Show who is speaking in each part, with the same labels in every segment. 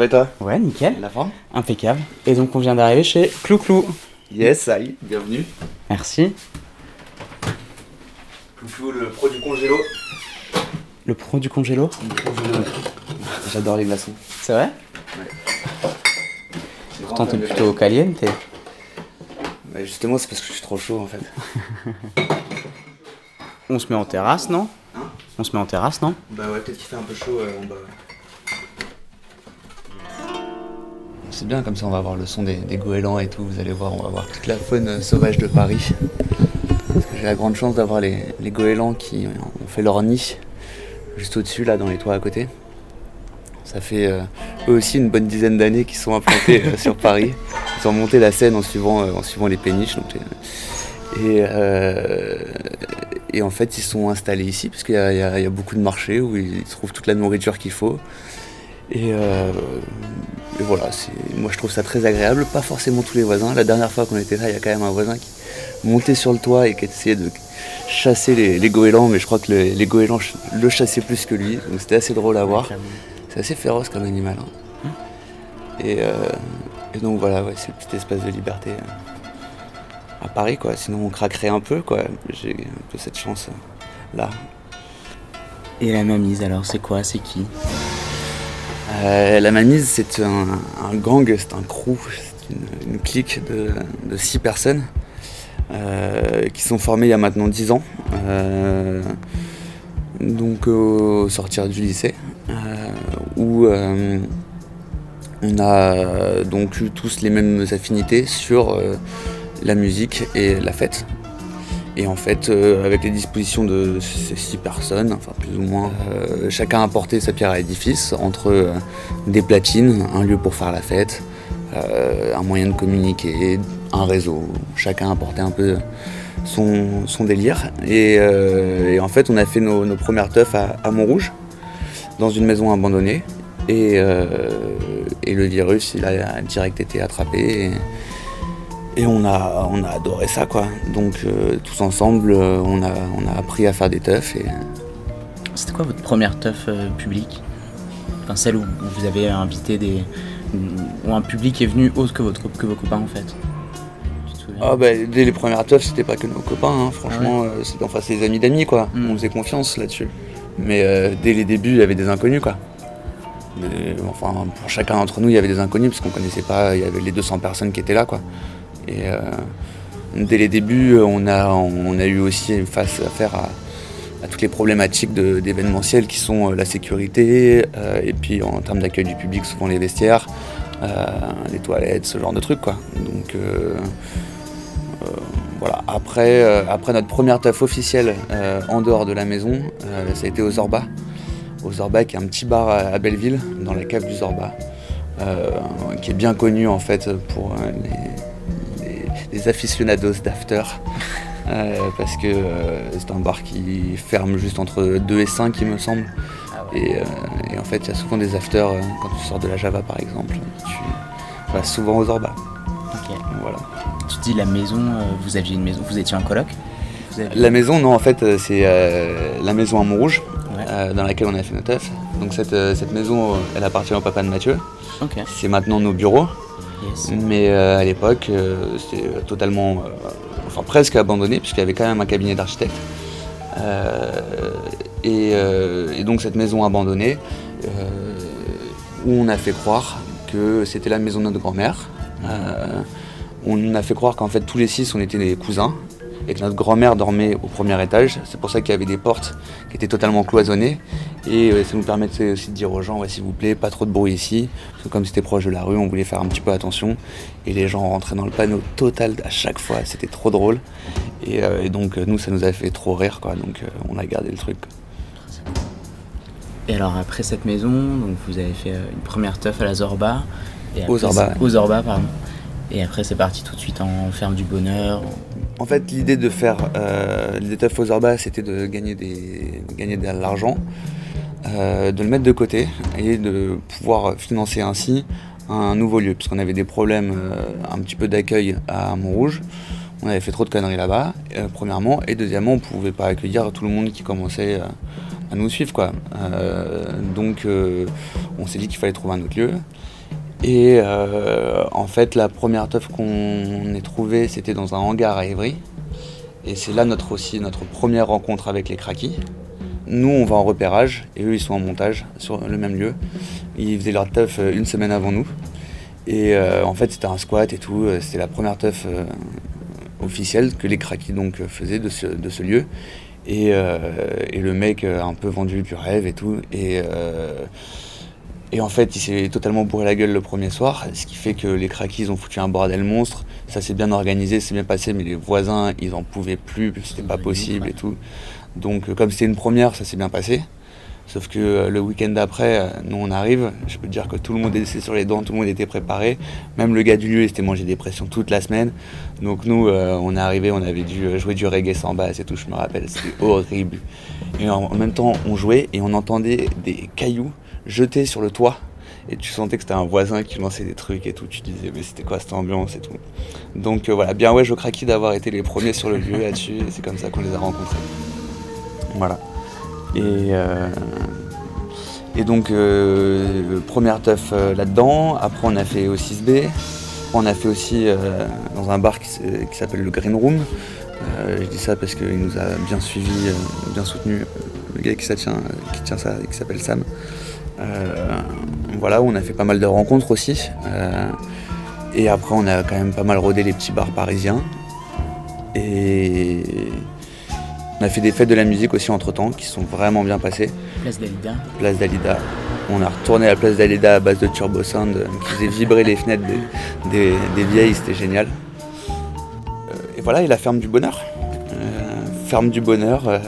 Speaker 1: Va
Speaker 2: et toi
Speaker 1: Ouais, nickel.
Speaker 2: La forme
Speaker 1: Impeccable. Et donc on vient d'arriver chez Clou-Clou.
Speaker 2: Yes, aïe, bienvenue.
Speaker 1: Merci.
Speaker 2: Cloufou, le pro du congélo.
Speaker 1: Le pro du congélo
Speaker 2: J'adore les glaçons.
Speaker 1: C'est vrai? Pourtant t'es plutôt caliente.
Speaker 2: Bah, justement, c'est parce que je suis trop chaud en fait.
Speaker 1: On se met en terrasse, non?
Speaker 2: Hein?
Speaker 1: On se met en terrasse, non?
Speaker 2: Bah ouais, peut-être qu'il fait un peu chaud euh, en bas. C'est bien, comme ça on va avoir le son des, goélands et tout. Vous allez voir, on va voir toute la faune euh, sauvage de Paris. Parce que j'ai la grande chance d'avoir les, goélands qui ont fait leur nid juste au-dessus, là, dans les toits à côté. Ça fait euh, eux aussi une bonne dizaine d'années qu'ils sont implantés euh, sur Paris. Ils ont monté la Seine en suivant, les péniches. et, en fait, ils sont installés ici parce qu'il y, y a beaucoup de marchés où ils trouvent toute la nourriture qu'il faut. Et, euh, et voilà, moi je trouve ça très agréable. Pas forcément tous les voisins. La dernière fois qu'on était là, il y a quand même un voisin qui montait sur le toit et qui essayait de chasser les, les goélands, mais je crois que le- les goélands le chassaient plus que lui. Donc c'était assez drôle à voir. C'est assez féroce comme animal. hein. Et, euh, et donc voilà, ouais, c'est le petit espace de liberté euh, à Paris, quoi. Sinon on craquerait un peu, quoi. J'ai un peu cette chance là.
Speaker 1: Et la mamise alors, c'est quoi? C'est qui?
Speaker 2: Euh, la Mamise, c'est un, gang, c'est un crew, c'est une, clique de, six personnes euh, qui sont formées il y a maintenant 10 ans, euh, donc au sortir du lycée, où on a donc eu tous les mêmes affinités sur la musique et la fête. Et en fait, euh, avec les dispositions de ces six personnes, enfin plus ou moins, euh, chacun a apporté sa pierre à l'édifice entre euh, des platines, un lieu pour faire la fête, un moyen de communiquer, un réseau. Chacun a apporté un peu son, délire. Et, en fait, on a fait nos, premières teufs à, Montrouge, dans une maison abandonnée. Et, le virus, il a direct été attrapé. Et on a, on a adoré ça, quoi. Donc, euh, tous ensemble, euh, on, a, on a appris à faire des teufs. Et,
Speaker 1: C'était quoi votre première teuf euh, publique? Enfin celle où vous avez invité des... où un public est venu autre que, votre, que vos copains en fait.
Speaker 2: Ah bah, dès les premières teufs, c'était pas que nos copains, hein. franchement, euh, c'était enfin c'est les amis d'amis quoi.
Speaker 1: Mm.
Speaker 2: On faisait confiance là-dessus. Mais dès les débuts, il y avait des inconnus quoi. Enfin, pour chacun d'entre nous, il y avait des inconnus parce qu'on connaissait pas, il y avait les 200 personnes qui étaient là quoi. Et euh, dès les débuts, on a, eu aussi face à faire à, toutes les problématiques d'événementiel qui sont euh, la sécurité euh, et puis en termes d'accueil du public, souvent les vestiaires, les toilettes, ce genre de trucs. Donc voilà, après, notre première taf officielle en dehors de la maison, ça a été au Zorba. Au Zorba, qui est un petit bar à, Belleville, dans la cave du Zorba, qui est bien connu en fait pour les, les- les aficionados d'after. euh, parce que euh, c'est un bar qui ferme juste entre 2 et 5, il me semble.
Speaker 1: Ah ouais.
Speaker 2: Et, euh, et en fait, il y a souvent des afters quand tu sors de la Java par exemple. Tu vas souvent au Zorba.
Speaker 1: Ok.
Speaker 2: Voilà.
Speaker 1: Tu dis la maison, vous aviez une maison, vous étiez en coloc aviez-
Speaker 2: La maison, non, en fait, c'est la maison à Montrouge,
Speaker 1: Ouais.
Speaker 2: dans laquelle on a fait nos teufs. Donc cette, cette maison, elle appartient au papa de Mathieu. C'est maintenant nos bureaux, Mais euh, à l'époque, euh, c'était euh, totalement, enfin presque abandonné, puisqu'il y avait quand même un cabinet d'architecte. Et, et donc cette maison abandonnée, où on a fait croire que c'était la maison de notre grand-mère. On a fait croire qu'en fait tous les six on était des cousins et que notre grand-mère dormait au premier étage. C'est pour ça qu'il y avait des portes qui étaient totalement cloisonnées. Et euh, ça nous permettait aussi de dire aux gens, ouais, s'il vous plaît, pas trop de bruit ici. Parce que comme c'était proche de la rue, on voulait faire un petit peu attention. Et les gens rentraient dans le panneau total à chaque fois. C'était trop drôle. Et, euh, et donc euh, nous, ça nous a fait trop rire. Quoi. Donc euh, on a gardé le truc.
Speaker 1: Et alors après cette maison, donc vous avez fait une première teuf à la Zorba. Et
Speaker 2: Au
Speaker 1: après,
Speaker 2: Zorba,
Speaker 1: c'est- Au Zorba, pardon. Et après c'est parti tout de suite en ferme du bonheur.
Speaker 2: En fait, l'idée de faire euh, de Orbas, c'était de gagner, des, gagner de l'argent, euh, de le mettre de côté et de pouvoir financer ainsi un nouveau lieu. Puisqu'on avait des problèmes euh, un petit peu d'accueil à Montrouge. On avait fait trop de conneries là-bas, euh, premièrement. Et deuxièmement, on ne pouvait pas accueillir tout le monde qui commençait à nous suivre. Quoi. Donc, on s'est dit qu'il fallait trouver un autre lieu. Et euh, en fait, la première teuf qu'on ait trouvée, c'était dans un hangar à Évry. Et c'est là notre, aussi notre première rencontre avec les craquis. Nous, on va en repérage et eux, ils sont en montage sur le même lieu. Ils faisaient leur teuf euh, une semaine avant nous. Et euh, en fait, c'était un squat et tout. C'était la première teuf officielle que les craquis donc faisaient de ce, lieu. Et, le mec a un peu vendu du rêve et tout. Et, et en fait, il s'est totalement bourré la gueule le premier soir, ce qui fait que les craquis ont foutu un bordel monstre. Ça s'est bien organisé, c'est bien passé, mais les voisins, ils en pouvaient plus, c'était pas possible et tout. Donc, euh, comme c'était une première, ça s'est bien passé. Sauf que euh, le week-end d'après, euh, nous on arrive, je peux te dire que tout le monde était sur les dents, tout le monde était préparé. Même le gars du lieu, il s'était mangé des pressions toute la semaine. Donc nous, euh, on est arrivé, on avait dû jouer du reggae sans basse et tout, je me rappelle, c'était horrible. Et en, en même temps, on jouait et on entendait des cailloux jetés sur le toit. Et tu sentais que c'était un voisin qui lançait des trucs et tout. Tu disais, mais c'était quoi cette ambiance et tout. Donc euh, voilà, bien ouais, je craquis d'avoir été les premiers sur le lieu là-dessus. Et c'est comme ça qu'on les a rencontrés. Voilà. Et, euh, et donc, euh, première teuf euh, là-dedans. Après, on a fait au 6B. On a fait aussi dans un bar qui, s'appelle le Green Room. Je dis ça parce qu'il nous a bien suivi, bien soutenu. Le gars qui, ça tient, qui tient ça, qui s'appelle Sam. Euh, voilà, on a fait pas mal de rencontres aussi. Euh, et après, on a quand même pas mal rodé les petits bars parisiens. Et on a fait des fêtes de la musique aussi entre temps qui sont vraiment bien passées.
Speaker 1: Place d'Alida.
Speaker 2: Place d'Alida. On a retourné à la place d'Alida à base de Turbo Sound euh, qui faisait vibrer les fenêtres des, des- des vieilles, c'était génial. Euh, et voilà, et la ferme du bonheur. Euh, ferme du bonheur, euh,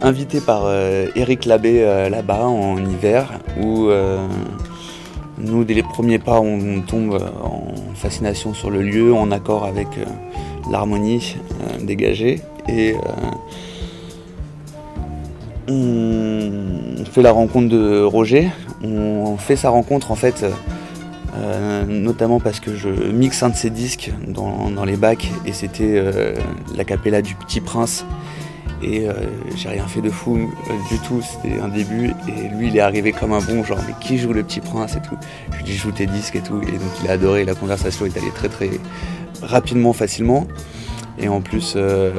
Speaker 2: invité par euh, Eric Labbé euh, là-bas en hiver, où euh, nous, dès les premiers pas, on, tombe euh, en fascination sur le lieu, en accord avec euh, l'harmonie euh, dégagée. Et euh, on fait la rencontre de Roger. On fait sa rencontre en fait, euh, notamment parce que je mixe un de ses disques dans, dans les bacs et c'était euh, la capella du Petit Prince. Et euh, j'ai rien fait de fou euh, du tout, c'était un début. Et lui, il est arrivé comme un bon, genre, mais qui joue le Petit Prince et tout? Je lui dis, joue tes disques et tout. Et donc, il a adoré. La conversation est allée très très rapidement, facilement. Et en plus, euh,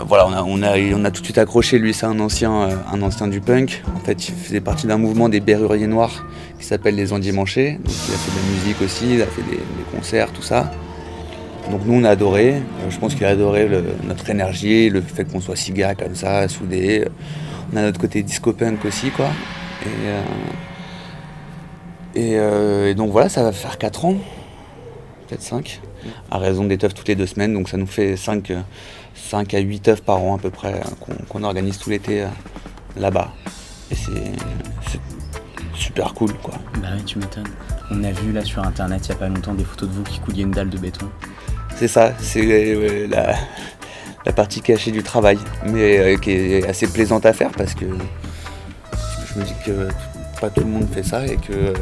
Speaker 2: voilà, on a, on, a, tout de suite accroché. Lui, c'est un ancien, un ancien du punk. En fait, il faisait partie d'un mouvement des Berruriers Noirs qui s'appelle les Endimanchés. Donc, il a fait de la musique aussi, il a fait des concerts, tout ça. Donc, nous, on a adoré. Euh, je pense qu'il a adoré notre énergie, le fait qu'on soit si gars comme ça, soudés. On a notre côté disco punk aussi, quoi. Et, euh, euh, donc, voilà, ça va faire 4 ans, peut-être 5 à raison des teufs toutes les deux semaines. Donc ça nous fait 5, à 8 teufs par an à peu près qu'on organise tout l'été là-bas. Et c'est super cool quoi.
Speaker 1: Bah oui, tu m'étonnes. On a vu là sur internet il y a pas longtemps des photos de vous qui couliez une dalle de béton.
Speaker 2: C'est ça, c'est euh, la, la partie cachée du travail, mais euh, qui est assez plaisante à faire parce que je me dis que pas tout le monde fait ça et que, euh,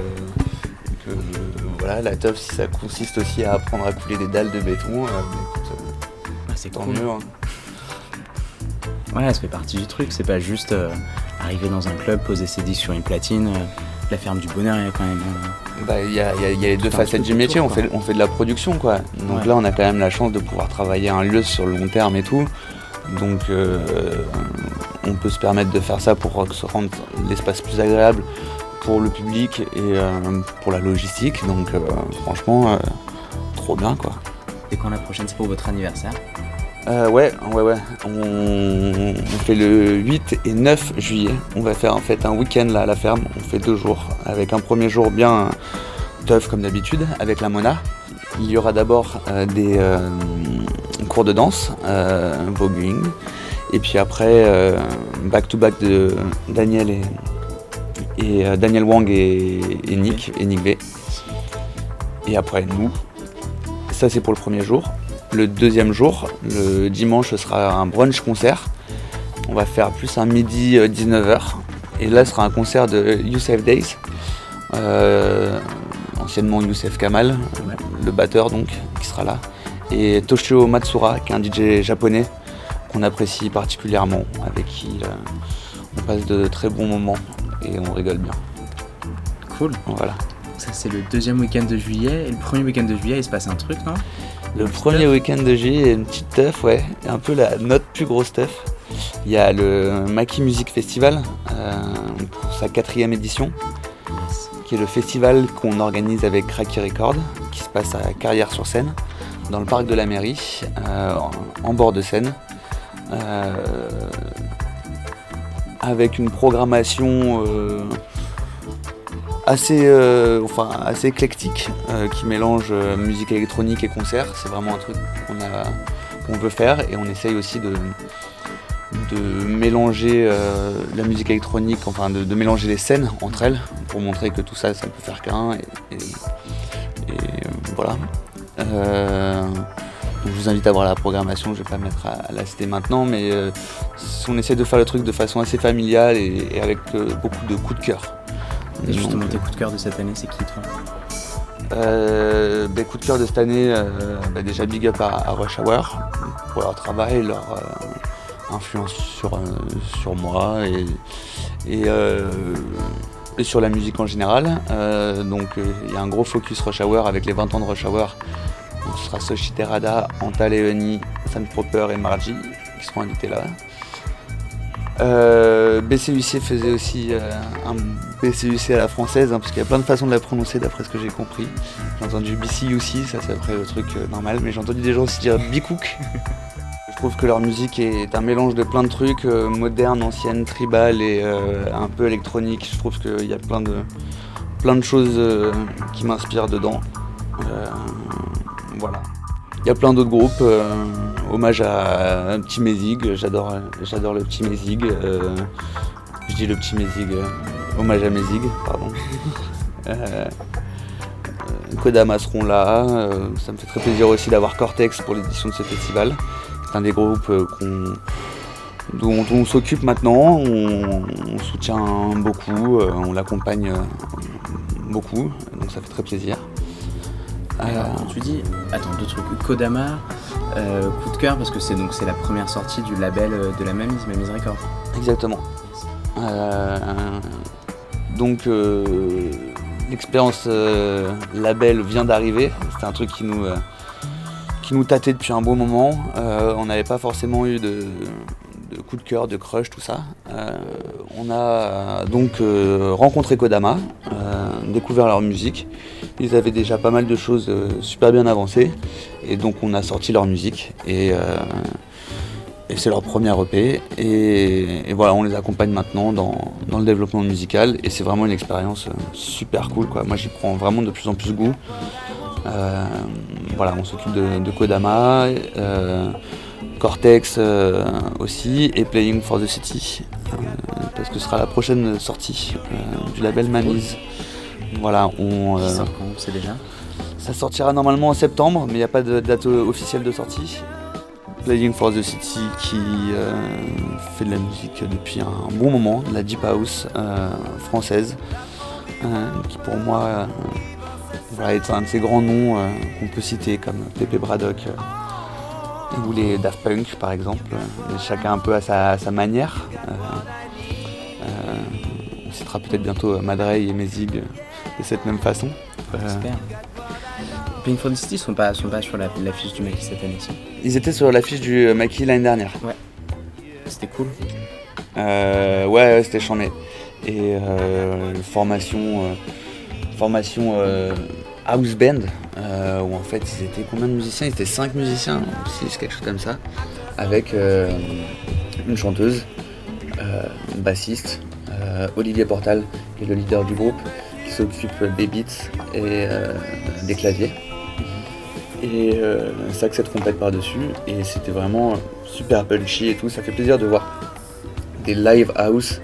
Speaker 2: que, voilà, la teuf, si ça consiste aussi à apprendre à couler des dalles de béton, bah,
Speaker 1: Ah, c'est
Speaker 2: tant
Speaker 1: cool.
Speaker 2: mieux. hein.
Speaker 1: Ouais, ça fait partie du truc. C'est pas juste euh, arriver dans un club, poser ses disques sur une platine. euh, la ferme du bonheur, il y a quand même. euh,
Speaker 2: Bah, Il y, a, il y y a les deux facettes du métier, on fait, on fait de la production quoi. Donc
Speaker 1: Ouais.
Speaker 2: là on a quand même la chance de pouvoir travailler un lieu sur le long terme et tout. Donc euh, on peut se permettre de faire ça pour se rendre l'espace plus agréable pour le public et euh, pour la logistique. Donc euh, franchement, trop bien quoi.
Speaker 1: Et quand la prochaine, c'est pour votre anniversaire?
Speaker 2: Euh, ouais, ouais, ouais. On, fait le 8 et 9 juillet. On va faire en fait un week-end là à la ferme. On fait deux jours. Avec un premier jour bien tough comme d'habitude, avec la Mona. Il y aura d'abord euh, des euh, cours de danse, voguing. Et puis après, back-to-back de Daniel et, Daniel Wang et, Nick, et Nick. Et après nous. Ça c'est pour le premier jour. Le deuxième jour, le dimanche, ce sera un brunch concert. On va faire plus un midi euh, 19h. Et là, ce sera un concert de Youssef Days, euh, anciennement Youssef Kamal, le batteur donc, qui sera là. Et Toshio Matsura, qui est un DJ japonais qu'on apprécie particulièrement, avec qui euh, on passe de très bons moments et on rigole bien.
Speaker 1: Cool.
Speaker 2: Voilà.
Speaker 1: Ça, c'est le deuxième week-end de juillet. Et le premier week-end de juillet, il se passe un truc, non?
Speaker 2: Le premier week-end de juillet, une petite teuf, ouais, un peu la, notre plus grosse teuf. Il y a le Maki Music Festival euh, pour sa quatrième édition, qui est le festival qu'on organise avec Cracky Record, qui se passe à Carrière-sur-Seine, dans le parc de la mairie, euh, en, en bord de Seine, euh, avec une programmation assez, euh, enfin, assez éclectique, euh, qui mélange euh, musique électronique et concert. C'est vraiment un truc qu'on veut faire et on essaye aussi de, de mélanger la musique électronique, enfin de, mélanger les scènes entre elles pour montrer que tout ça, ça peut faire qu'un. Et, et- voilà. Donc je vous invite à voir la programmation, je vais pas me mettre à, la citer maintenant, mais on essaie de faire le truc de façon assez familiale et, avec beaucoup de coups de cœur.
Speaker 1: Et justement, tes coups de cœur de cette année, c'est qui, toi
Speaker 2: euh, bah, coup de cœur de cette année, euh, bah, déjà big up à, à Rush Hour pour leur travail, leur euh, influence sur, euh, sur moi et, et, euh, et sur la musique en général. Euh, donc euh, il y a un gros focus Rush Hour avec les 20 ans de Rush Hour. Donc, ce sera Soshi Terada, Anta Leoni, Sam Proper et Margie qui seront invités là. Euh, BCUC faisait aussi euh, un BCUC à la française, hein, parce qu'il y a plein de façons de la prononcer d'après ce que j'ai compris. J'ai entendu BCUC, ça c'est après le truc euh, normal, mais j'ai entendu des gens aussi dire Bicook. Je trouve que leur musique est un mélange de plein de trucs, modernes, anciennes, tribales et un peu électroniques. Je trouve qu'il y a plein de, plein de choses qui m'inspirent dedans. Voilà. Il y a plein d'autres groupes. euh, hommage à un petit Mézig, j'adore, le petit Mézig. euh, je dis le petit Mézig, euh, hommage à Mézig, pardon. Kodama seront là. ça me fait très plaisir aussi d'avoir Cortex pour l'édition de ce festival. C'est un des groupes qu'on- dont on s'occupe maintenant. On, on soutient beaucoup, on l'accompagne beaucoup, donc ça fait très plaisir.
Speaker 1: Quand tu dis, attends, deux trucs. Kodama, euh, coup de cœur, parce que c'est donc c'est la première sortie du label euh, de la Mamise, Mamise Record.
Speaker 2: Exactement. Euh, donc euh, l'expérience label vient d'arriver. C'était un truc qui nous, qui nous tâtait depuis un bon moment. On n'avait pas forcément eu de, de coup de cœur, de crush, tout ça. On a donc rencontré Kodama, découvert leur musique. Ils avaient déjà pas mal de choses euh, super bien avancées. Et donc on a sorti leur musique. Et, euh, c'est leur première EP. Et, voilà, on les accompagne maintenant dans, dans le développement musical. Et c'est vraiment une expérience euh, super cool. Quoi. Moi, j'y prends vraiment de plus en plus goût. Voilà, on s'occupe de, Kodama, Cortex aussi, et Playing for the City. parce que ce sera la prochaine sortie du label Mamise. Voilà, on, euh,
Speaker 1: sort quand, c'est déjà
Speaker 2: ça sortira normalement en septembre, mais il n'y a pas de date euh, officielle de sortie. Playing for the City qui euh, fait de la musique depuis un bon moment, de la deep house euh, française, euh, qui pour moi voilà, est un de ces grands noms qu'on peut citer comme Pepe Braddock ou les Daft Punk par exemple, chacun un peu à sa, à sa manière. On citera peut-être bientôt Madrey et Mézig euh, de cette même façon. Euh,
Speaker 1: J'espère. Pink City sont pas, sont pas sur la- l'affiche du Maki cette année-ci.
Speaker 2: Ils étaient sur l'affiche du Maki l'année dernière.
Speaker 1: C'était cool.
Speaker 2: Euh, ouais, ouais, c'était chambé. Et euh, formation, euh, formation euh, house band, euh, où en fait ils étaient combien de musiciens? Ils étaient 5 musiciens, 6, quelque chose comme ça, avec euh, une chanteuse, euh, une bassiste, euh, Olivier Portal, qui est le leader du groupe, qui s'occupe des beats et euh, des claviers. Et euh, et trompette par-dessus, et c'était vraiment super punchy et tout, ça fait plaisir de voir des live house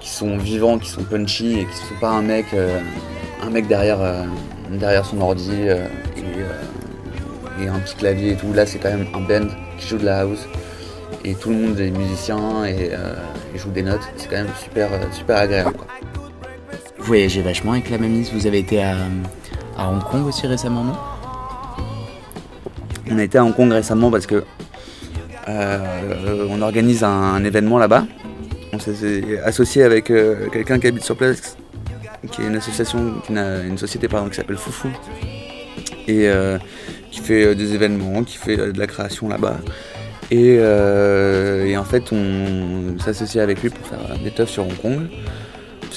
Speaker 2: qui sont vivants, qui sont punchy et qui sont pas un mec, euh, un mec derrière, euh, derrière son ordi et, un petit clavier et tout. Là, c'est quand même un band qui joue de la house et tout le monde est musicien et, et joue des notes. C'est quand même super, super agréable. quoi.
Speaker 1: Voyagez vachement avec la Mamise. Vous avez été à, Hong Kong aussi récemment, non?
Speaker 2: On a été à Hong Kong récemment parce que euh, on organise un, événement là-bas. On s'est associé avec euh, quelqu'un qui habite sur place, qui est une association, une société pardon, qui s'appelle Foufou et euh, qui fait des événements, qui fait de la création là-bas. Et, et en fait, on s'associe avec lui pour faire des teufs sur Hong Kong,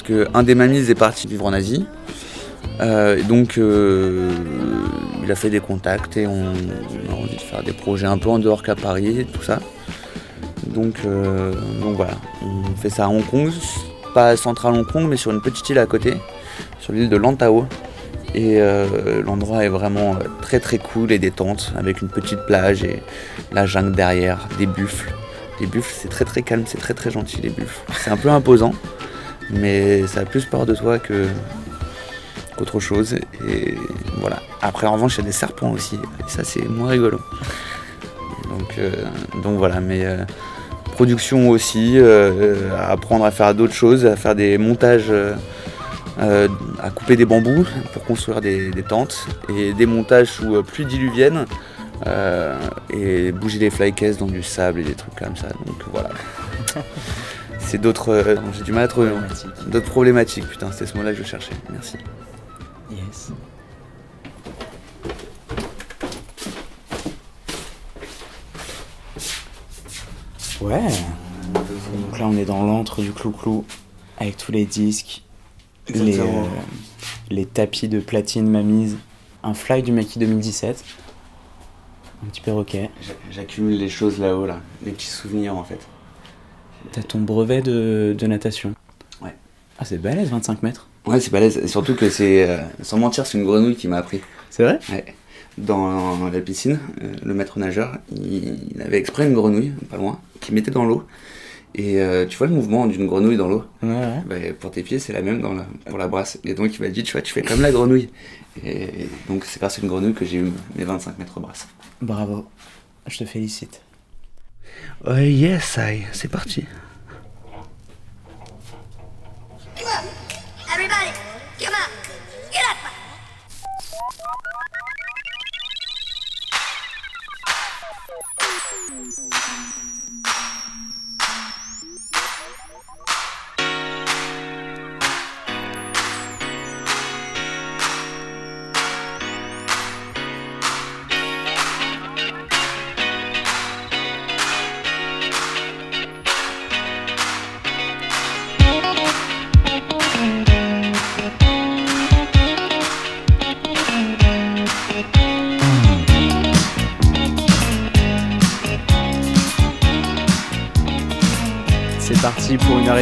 Speaker 2: parce que un des mamies est parti vivre en Asie. Euh, donc, euh, il a fait des contacts et on, a envie de faire des projets un peu en dehors qu'à Paris tout ça. Donc, euh, donc voilà, on fait ça à Hong Kong, pas à Central Hong Kong, mais sur une petite île à côté, sur l'île de Lantau. Et l'endroit est vraiment très très cool et détente, avec une petite plage et la jungle derrière, des buffles. Les buffles, c'est très très calme, c'est très très gentil les buffles. C'est un peu imposant, mais ça a plus peur de toi que qu'autre chose. Et voilà. Après, en revanche, il y a des serpents aussi. Ça, c'est moins rigolo. Donc, euh, voilà. Mais euh, production aussi, euh, à apprendre à faire d'autres choses, à faire des montages, à couper des bambous pour construire des, tentes et des montages sous pluie diluvienne. et bouger les flycases dans du sable et des trucs comme ça. Donc voilà. C'est d'autres. euh, J'ai du mal à trouver.
Speaker 1: Problématique.
Speaker 2: D'autres problématiques, putain, c'était ce mot-là que je cherchais. Merci.
Speaker 1: Yes. Ouais. Donc là, on est dans l'antre du clou-clou avec tous les disques, les, euh, les tapis de platine Mamise, un fly du Maki 2017, un petit perroquet.
Speaker 2: J'accumule les choses là-haut, là. Les petits souvenirs, en fait.
Speaker 1: T'as ton brevet de, de natation.
Speaker 2: Ouais.
Speaker 1: Ah, c'est balèze, 25 mètres.
Speaker 2: Ouais, c'est balèze. Et surtout que c'est. euh, sans mentir, c'est une grenouille qui m'a appris.
Speaker 1: C'est vrai?
Speaker 2: Ouais. Dans la piscine, euh, le maître nageur, il, il avait exprès une grenouille, pas loin, qui mettait dans l'eau. Et euh, tu vois le mouvement d'une grenouille dans l'eau?
Speaker 1: Ouais, ouais.
Speaker 2: Bah, Pour tes pieds, c'est la même dans la- pour la brasse. Et donc, il m'a dit, tu vois, tu fais comme la grenouille. Et donc, c'est grâce à une grenouille que j'ai eu mes 25 mètres brasse.
Speaker 1: Bravo. Je te félicite.
Speaker 2: Oh yes, c'est parti.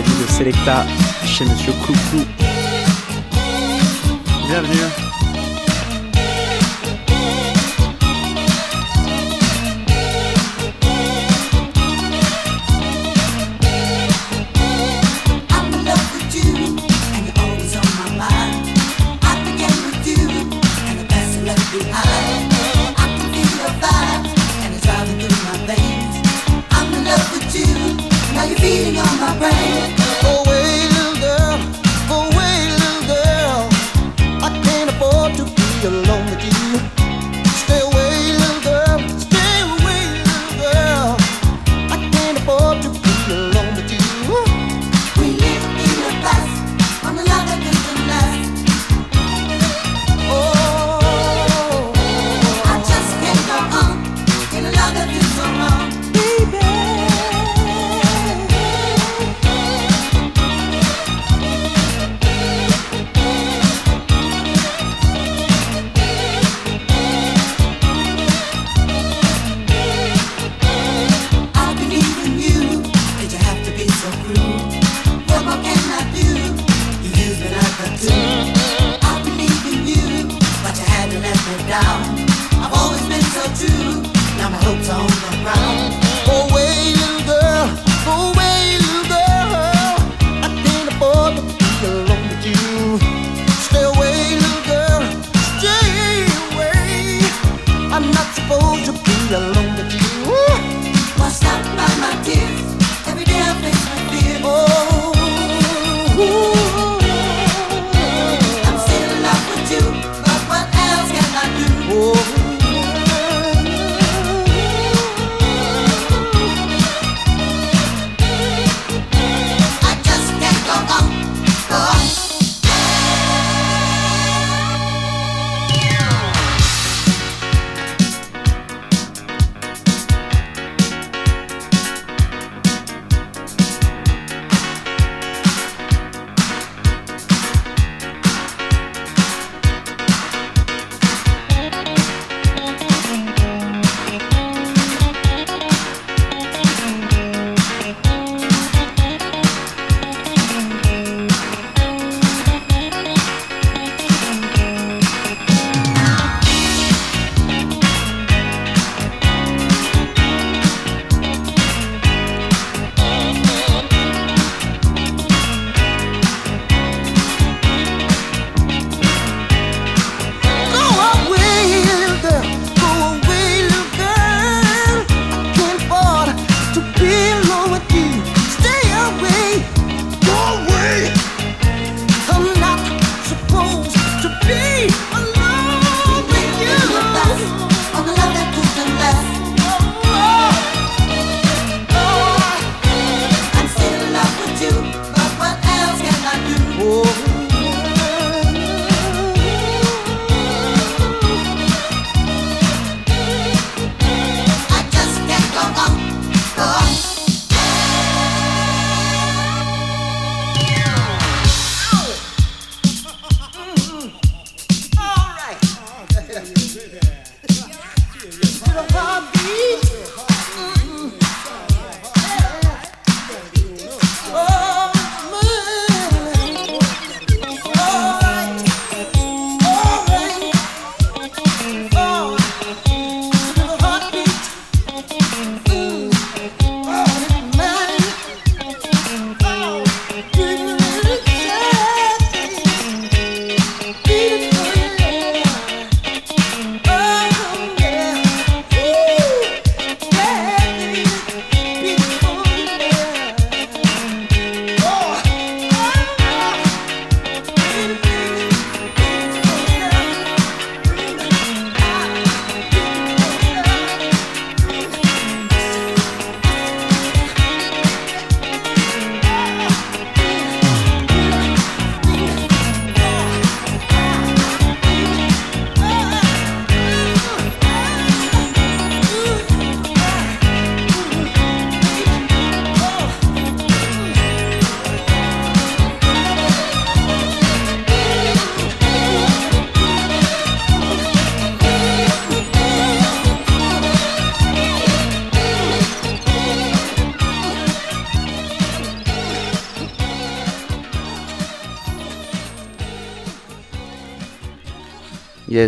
Speaker 1: Demie de Selecta chez Monsieur Clouclou. Bienvenue.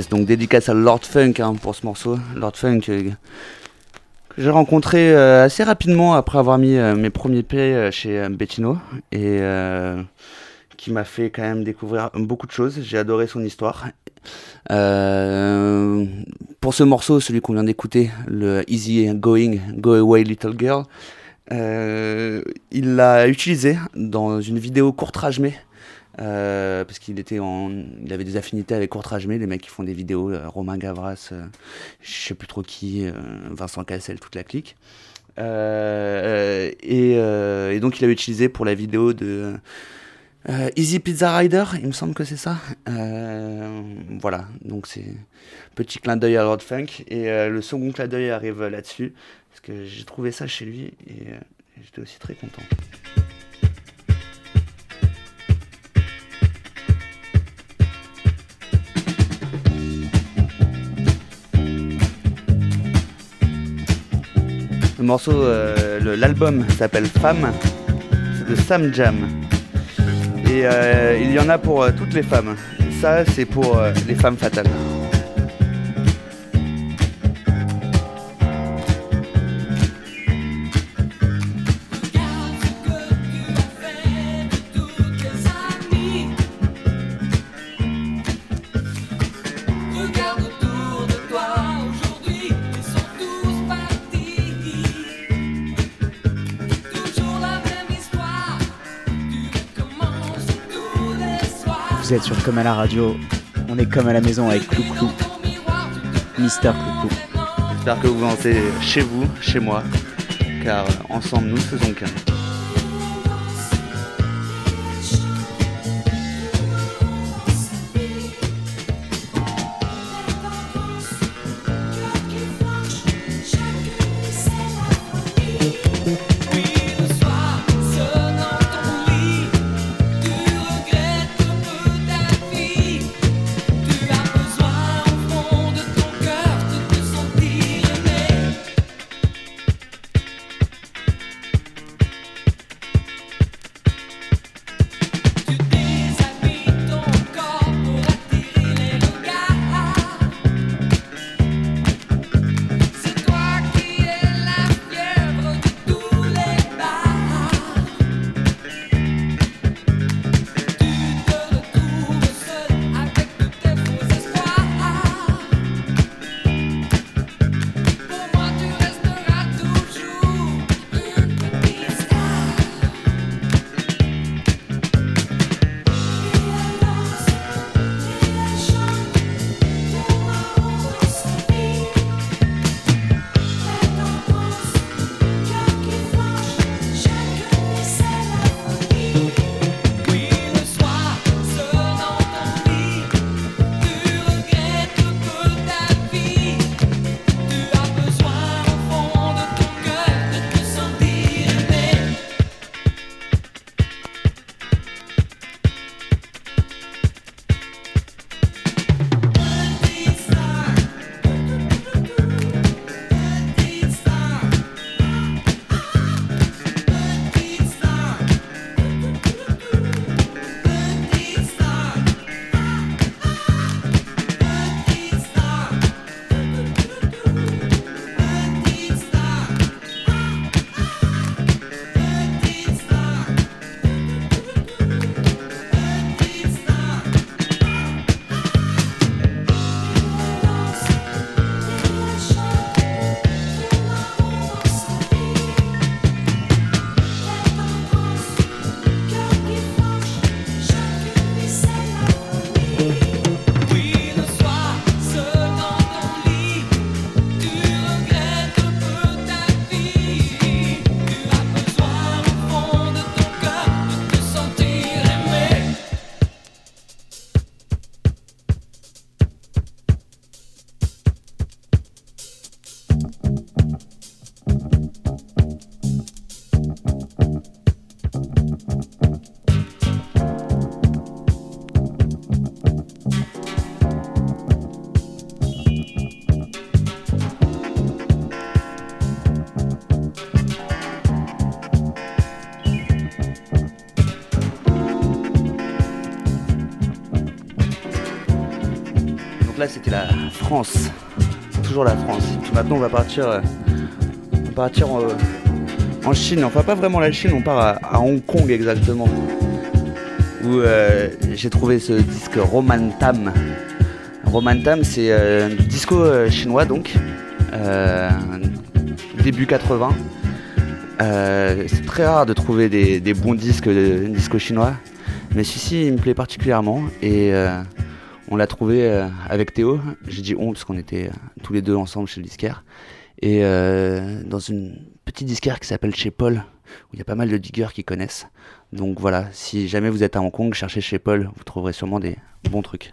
Speaker 2: Donc dédicace à Lord Funk hein, pour ce morceau. Lord Funk euh, que j'ai rencontré euh, assez rapidement après avoir mis euh, mes premiers pieds chez Bettino et qui m'a fait quand même découvrir beaucoup de choses. J'ai adoré son histoire. Pour ce morceau, celui qu'on vient d'écouter, le Easy Going, Go Away Little Girl, il l'a utilisé dans une vidéo court Rajmé. Euh, parce qu'il était il avait des affinités avec Court Rajmé, les mecs qui font des vidéos, euh, Romain Gavras, euh, je sais plus trop qui, euh, Vincent Cassel, toute la clique. Et, et donc il avait utilisé pour la vidéo de Easy Pizza Rider, il me semble que c'est ça. Voilà, donc c'est petit clin d'œil à Lord Funk. Et le second clin d'œil arrive là-dessus, parce que j'ai trouvé ça chez lui et j'étais aussi très content. Le morceau, euh, l'album s'appelle Femme, c'est de Sam Jam. Et euh, il y en a pour euh, toutes les femmes. Ça, c'est pour les femmes fatales.
Speaker 1: Êtes sur Comme à la radio. On est comme à la maison avec Clou-Clou. Mister Clou-Clou.
Speaker 3: J'espère que vous vous sentez chez vous, chez moi, car ensemble nous faisons qu'un. C'était la France, toujours la France. Maintenant on va partir, euh, va partir en, en Chine. Enfin pas vraiment la Chine, on part à, Hong Kong exactement. Où euh, j'ai trouvé ce disque Roman Tam. Roman Tam c'est euh, du disco euh, chinois donc, euh, début 80. Euh, c'est très rare de trouver des, bons disques de disco chinois, mais celui-ci me plaît particulièrement et euh, on l'a trouvé euh, avec Théo. J'ai dit on parce qu'on était euh, tous les deux ensemble chez le disquaire. Et euh, dans une petite disquaire qui s'appelle chez Paul, où il y a pas mal de diggers qui connaissent. Donc voilà, si jamais vous êtes à Hong Kong, cherchez chez Paul, vous trouverez sûrement des bons trucs.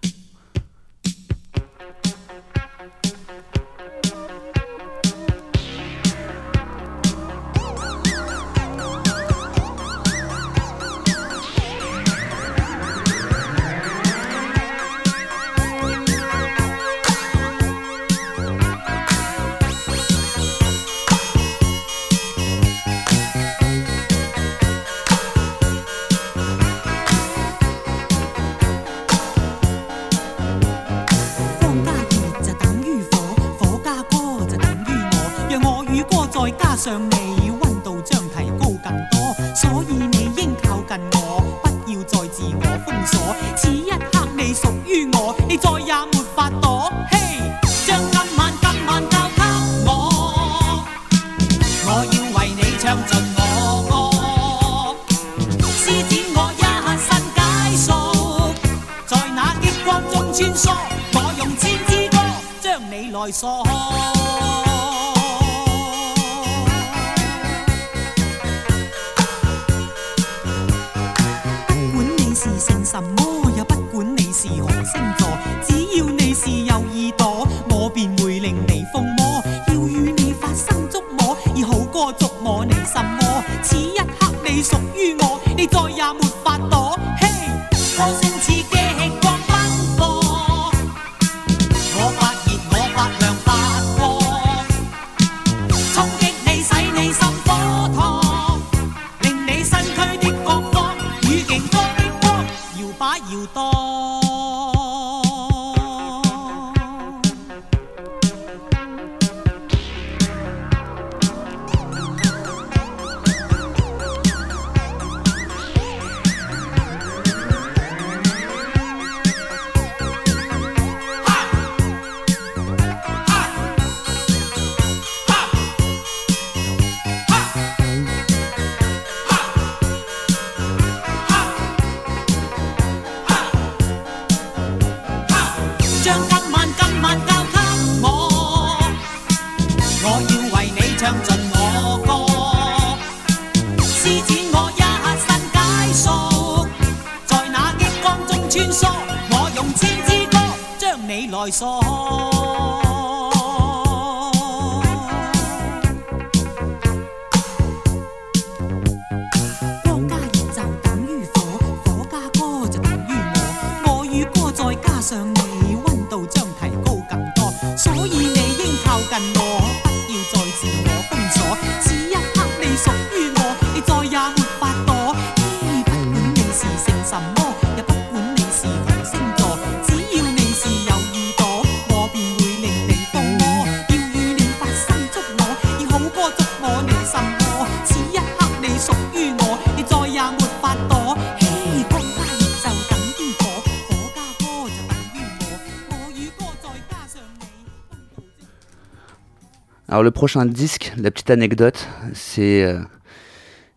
Speaker 2: Alors le prochain disque, la petite anecdote, c'est euh,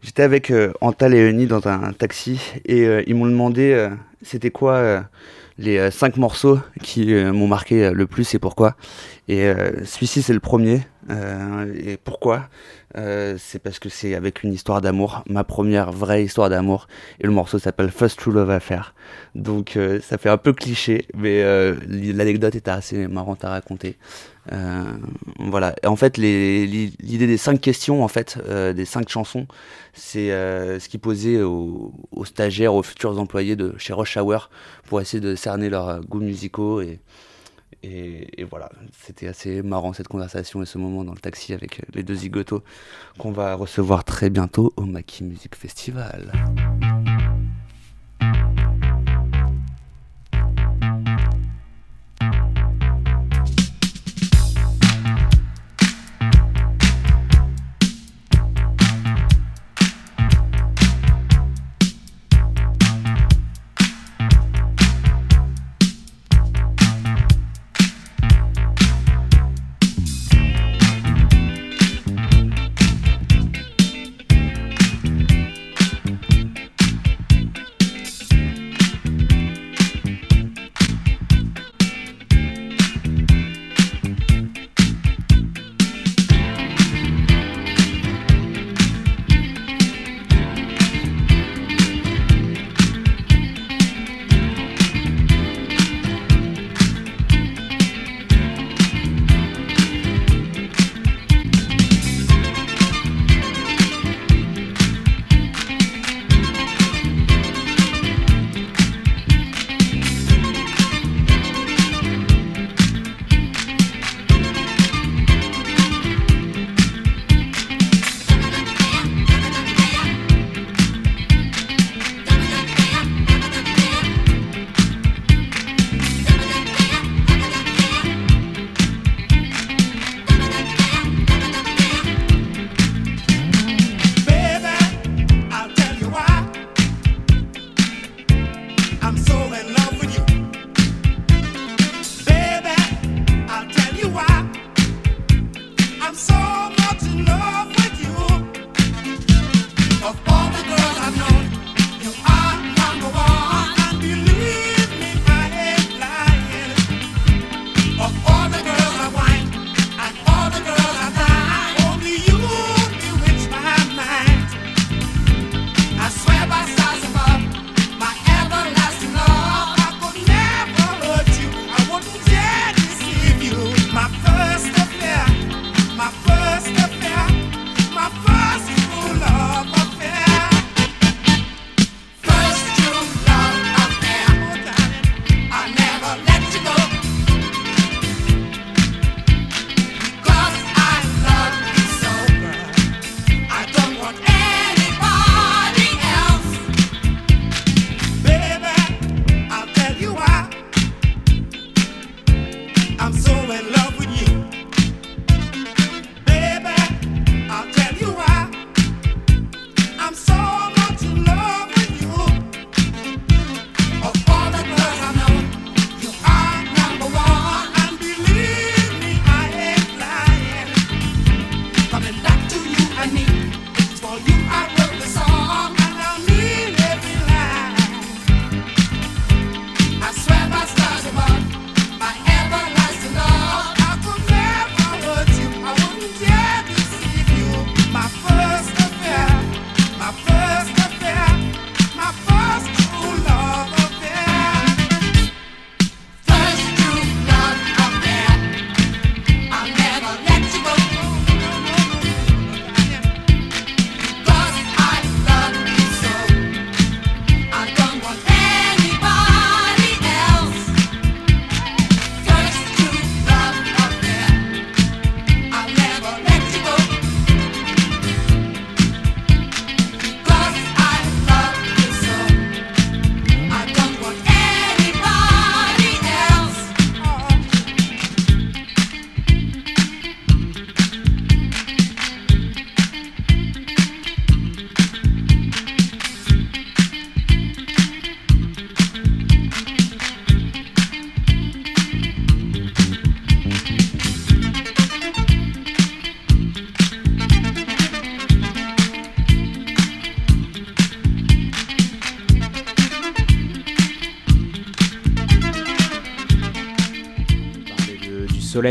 Speaker 2: j'étais avec euh, Antal et Euni dans un, taxi et euh, ils m'ont demandé c'était quoi les cinq morceaux qui m'ont marqué le plus et pourquoi. Et celui-ci c'est le premier. et pourquoi C'est parce que c'est avec une histoire d'amour, ma première vraie histoire d'amour. Et le morceau s'appelle First True Love Affair. Donc ça fait un peu cliché, mais l'anecdote est assez marrante à raconter. Euh, voilà. En fait, l'idée des cinq questions, en fait, euh, des cinq chansons, c'est euh, ce qui posait aux, stagiaires, aux futurs employés de chez Rush Hour pour essayer de cerner leurs goûts musicaux et, et voilà. C'était assez marrant cette conversation et ce moment dans le taxi avec les deux zigotos qu'on va recevoir très bientôt au Maki Music Festival.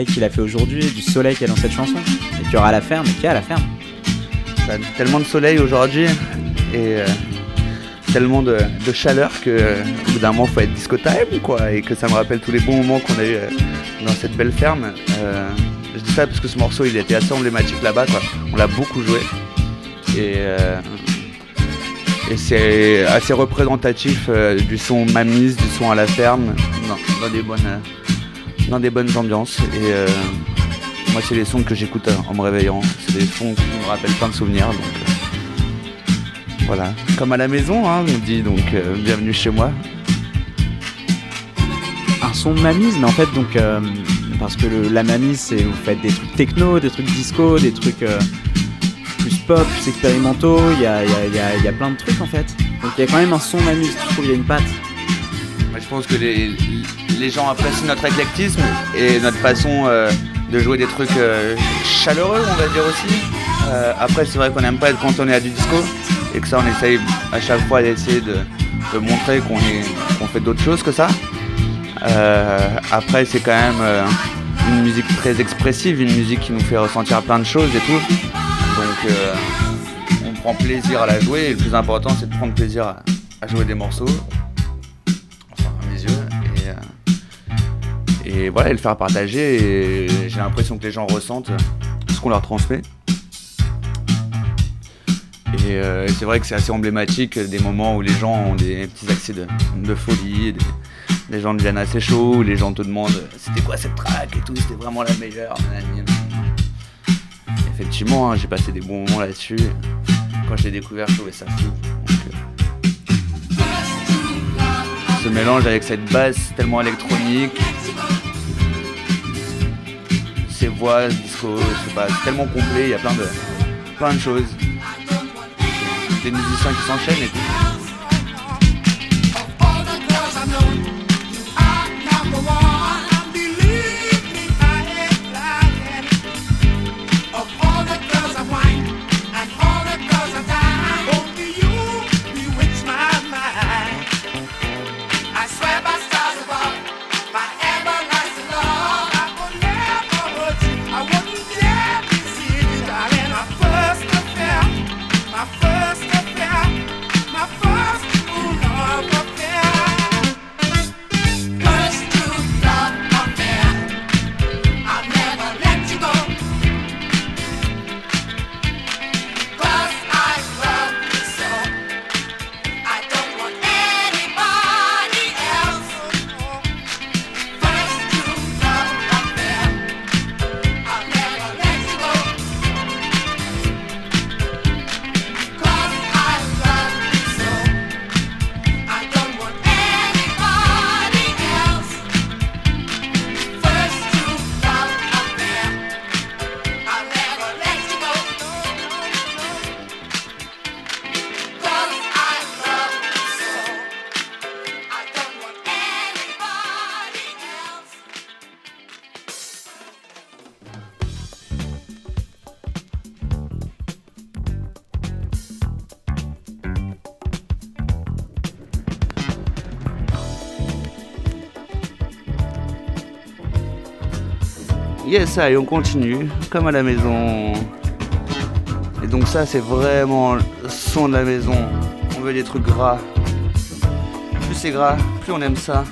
Speaker 4: Qu'il a fait aujourd'hui, du soleil qu'il y a dans cette chanson. Et qu'il y aura à la ferme, et a à la ferme.
Speaker 2: A tellement de soleil aujourd'hui et euh, tellement de, chaleur que euh, au bout d'un moment faut être disco quoi et que ça me rappelle tous les bons moments qu'on a eu euh, dans cette belle ferme. Je dis ça parce que ce morceau il était assez emblématique là-bas quoi. On l'a beaucoup joué et, et c'est assez représentatif du son mamise, du son à la ferme dans, dans des bonnes des bonnes ambiances et euh, moi c'est les sons que j'écoute euh, en me réveillant. C'est des sons qui me rappellent plein de souvenirs donc euh, voilà, comme à la maison, hein, on dit donc euh, bienvenue chez moi.
Speaker 4: Un son de mamise, mais en fait, donc, euh, parce que le- la mamise, c'est vous faites des trucs techno, des trucs disco, des trucs euh, plus pop, plus expérimentaux, il y a, il y, a, il y, a, y a plein de trucs en fait. Donc il y a quand même un son mamise, je trouve, il y a une patte.
Speaker 2: Moi, je pense que les, les gens apprécient notre éclectisme et notre façon euh, de jouer des trucs euh, chaleureux, on va dire aussi. Euh, après, c'est vrai qu'on n'aime pas être cantonné à du disco et que ça, on essaye à chaque fois d'essayer de, montrer qu'on fait d'autres choses que ça. Après, c'est quand même une musique très expressive, une musique qui nous fait ressentir plein de choses et tout. Donc, on prend plaisir à la jouer et le plus important, c'est de prendre plaisir à jouer des morceaux et voilà et le faire partager et j'ai l'impression que les gens ressentent ce qu'on leur transmet. Et euh, c'est vrai que c'est assez emblématique des moments où les gens ont des petits accès de, folie les gens deviennent assez chauds les gens te demandent c'était quoi cette track et tout c'était vraiment la meilleure effectivement hein, j'ai passé des bons moments là-dessus. Quand je l'ai découvert je trouvais ça fou. Euh, ce mélange avec cette basse tellement électronique, voix, disco, je sais pas, c'est tellement complet, il y a plein de, plein de choses. Des musiciens qui s'enchaînent et tout. Yes, allez, on continue, comme à la maison. Et donc ça, c'est vraiment le son de la maison. On veut des trucs gras. Plus c'est gras, plus on aime ça.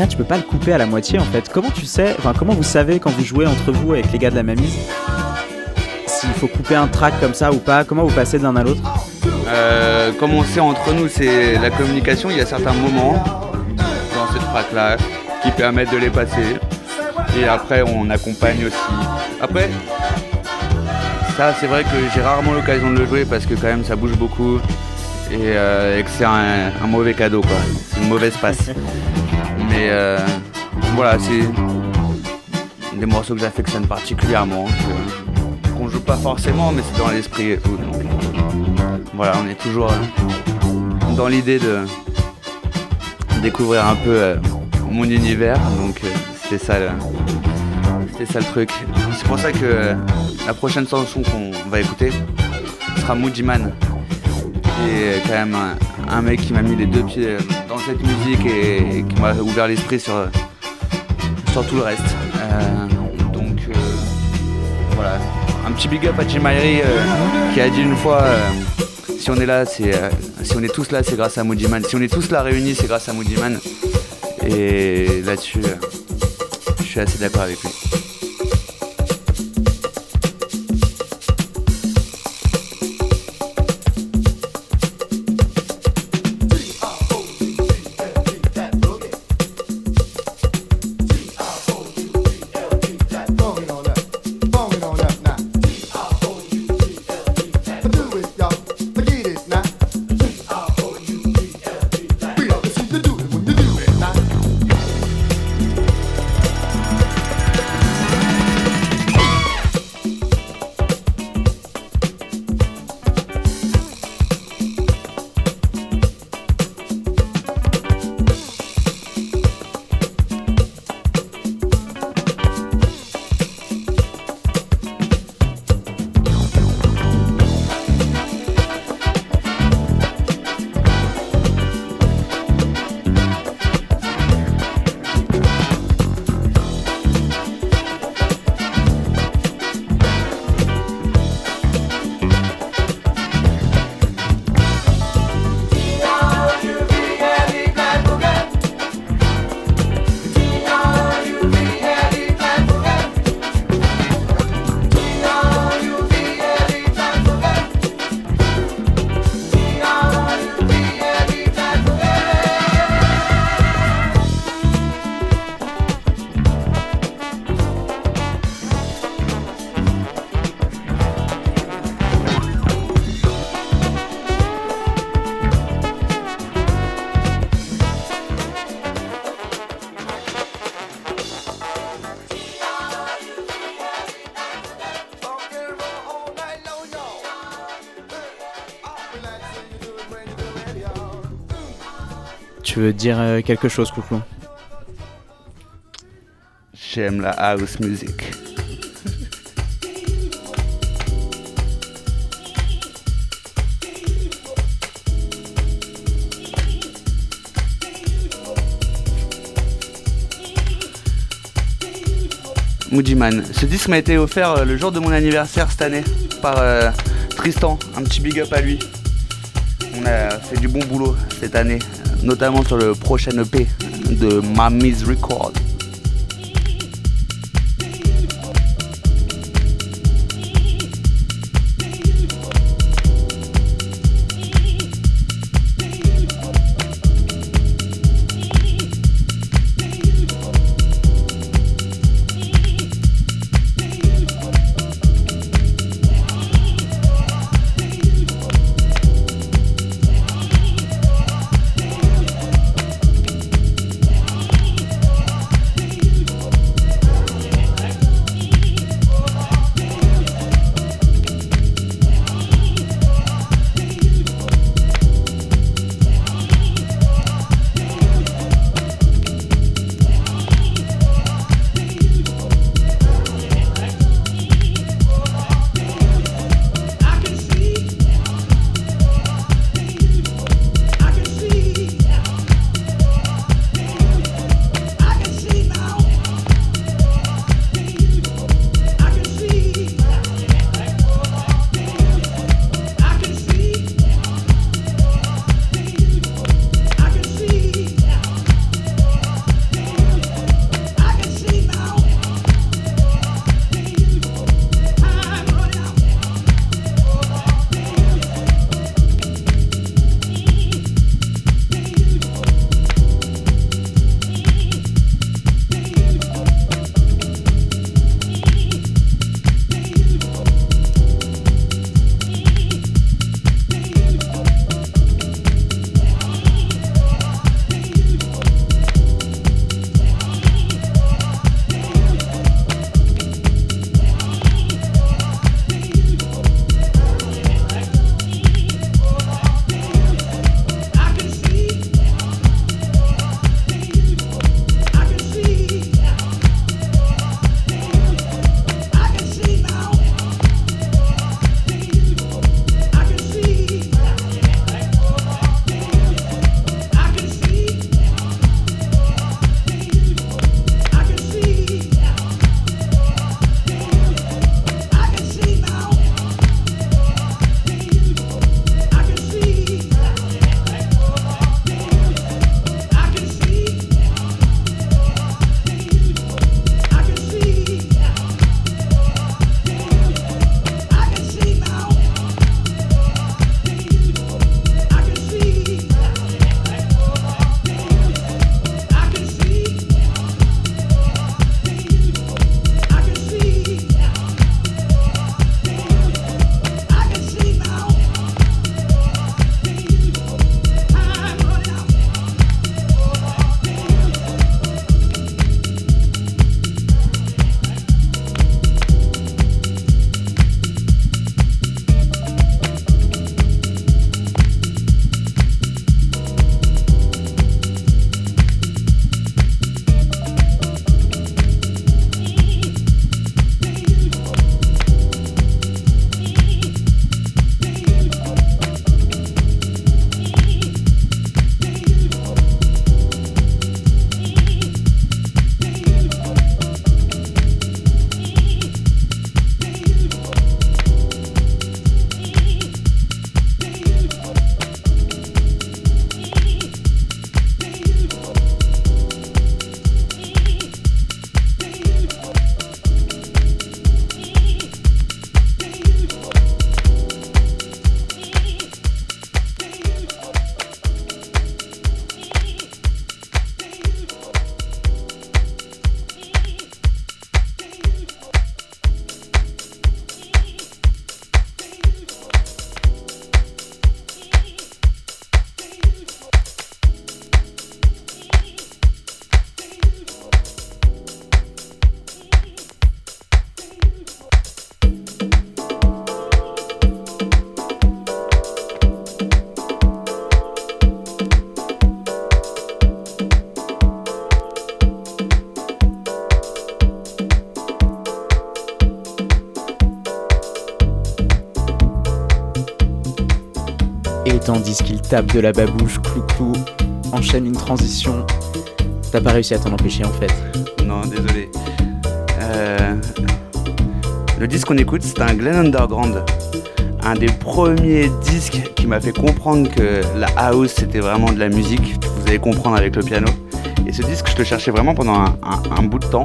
Speaker 4: Ça, tu peux pas le couper à la moitié en fait. Comment tu sais, enfin, comment vous savez quand vous jouez entre vous avec les gars de la Mamise s'il faut couper un track comme ça ou pas? Comment vous passez de l'un à l'autre?
Speaker 2: Euh, comme on sait entre nous, c'est la communication. Il y a certains moments dans cette track là qui permettent de les passer. Et après, on accompagne aussi. Après, ça, c'est vrai que j'ai rarement l'occasion de le jouer parce que quand même, ça bouge beaucoup et, euh, et que c'est un, un mauvais cadeau, quoi. C'est une mauvaise passe. Mais euh, voilà, c'est des morceaux que j'affectionne particulièrement, qu'on joue pas forcément, mais c'est dans l'esprit et tout. voilà, on est toujours dans l'idée de découvrir un peu euh, mon univers, donc euh, c'était ça, ça le truc. C'est pour ça que la prochaine chanson qu'on va écouter sera Moody Man, qui est quand même un, mec qui m'a mis les deux pieds cette musique et, qui m'a ouvert l'esprit sur, sur tout le reste. Euh, donc euh, voilà, un petit big up à Jim Ayri, euh, qui a dit une fois si on est là, c'est si on est tous là, c'est grâce à Moody Man. Si on est tous là réunis, c'est grâce à Moody Man. Et là-dessus, je suis assez d'accord avec lui.
Speaker 4: Veux dire euh, quelque chose, Coucou
Speaker 2: J'aime la house music. Moodyman, ce disque m'a été offert euh, le jour de mon anniversaire cette année par euh, Tristan, un petit big up à lui. On a fait du bon boulot cette année, notamment sur le prochain EP de Mammy's Record.
Speaker 4: Tandis qu'il tape de la babouche, Clou-Clou enchaîne une transition. T'as pas réussi à t'en empêcher en fait.
Speaker 2: Non, désolé. Euh, le disque qu'on écoute, c'est un Glen Underground. Un des premiers disques qui m'a fait comprendre que la house c'était vraiment de la musique. Vous allez comprendre avec le piano. Et ce disque, je le cherchais vraiment pendant un, bout de temps.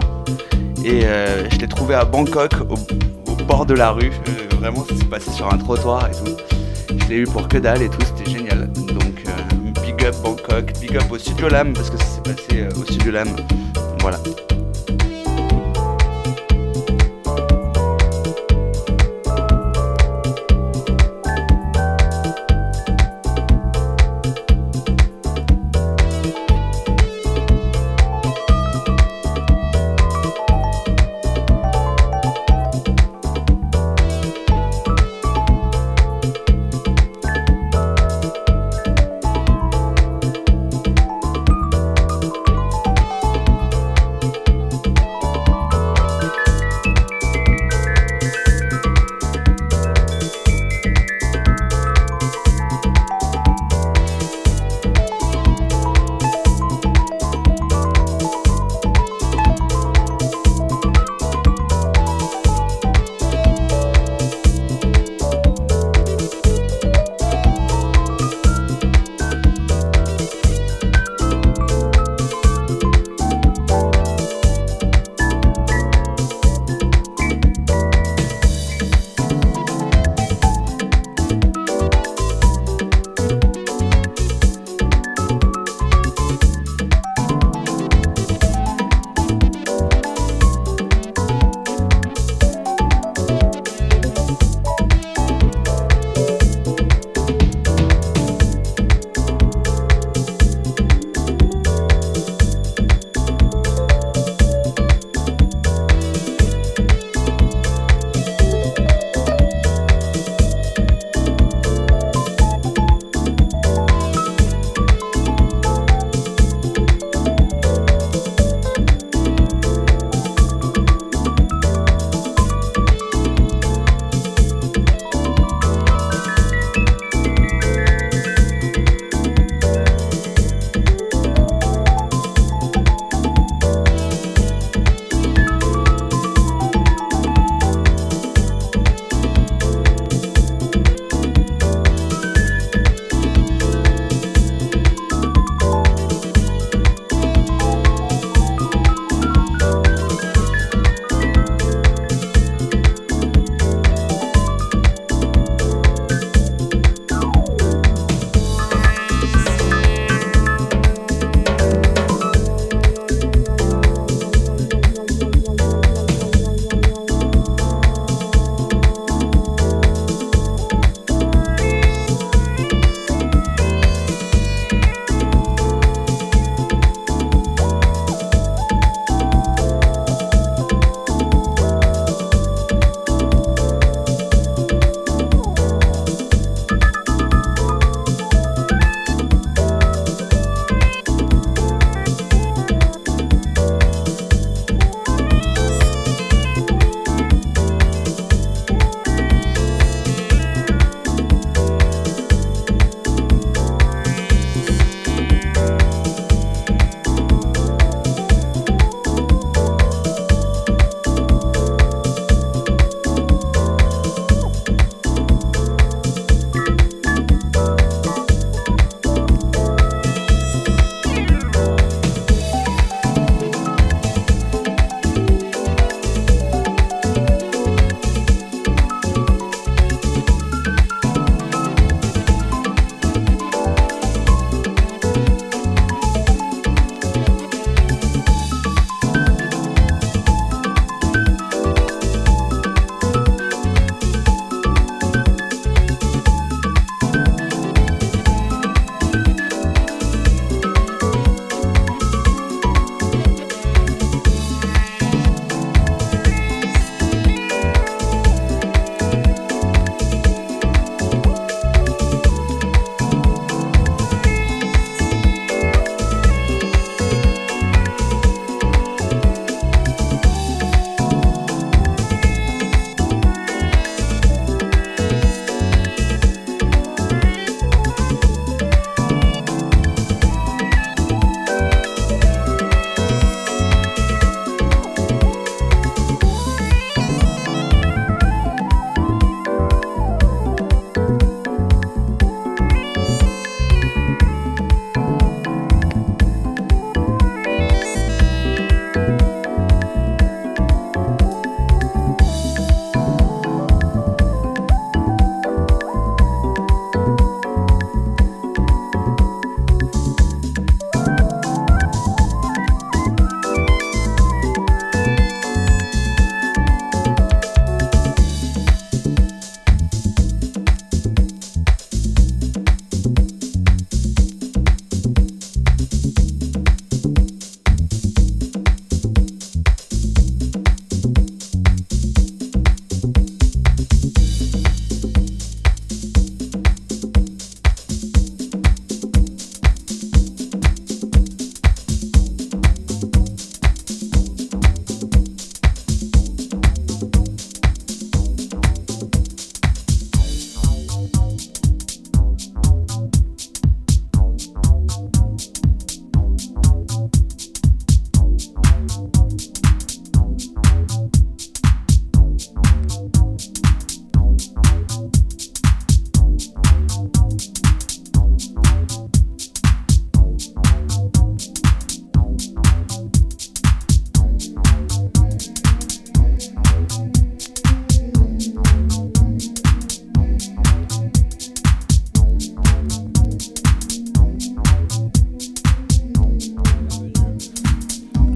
Speaker 2: Et euh, je l'ai trouvé à Bangkok, au, bord de la rue. Euh, vraiment, ça passé sur un trottoir et tout. Je l'ai eu pour que dalle et tout, c'était génial. Donc, euh, big up Bangkok, big up au Studio Lam, parce que ça s'est passé euh, au Studio Lam. Voilà.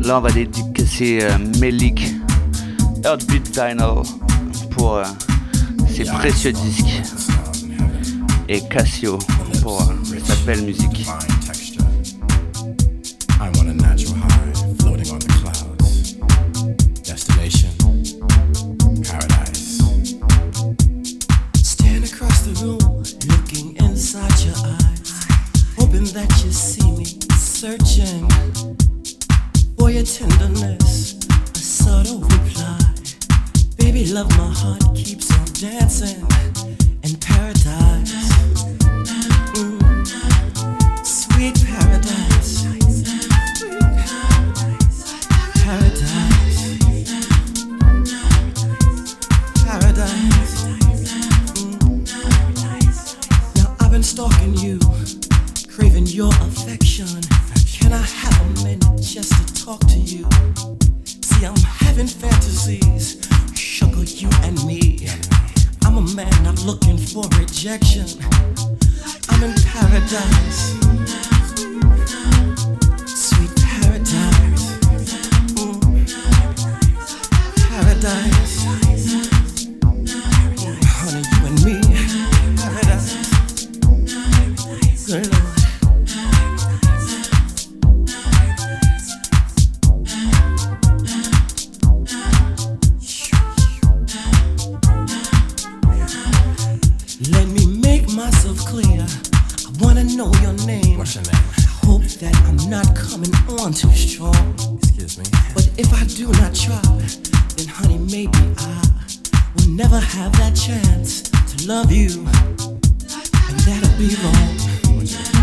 Speaker 5: Là, on va dédicacer euh, Melik Heartbeat Vinyl pour euh, ses précieux disques et Casio pour euh, sa belle musique.
Speaker 6: Let me make myself clear. I wanna know your name.
Speaker 7: What's your name?
Speaker 6: I hope that I'm not coming on too strong.
Speaker 7: Excuse me.
Speaker 6: But if I do not try, then honey, maybe I will never have that chance to love you. And that'll be wrong.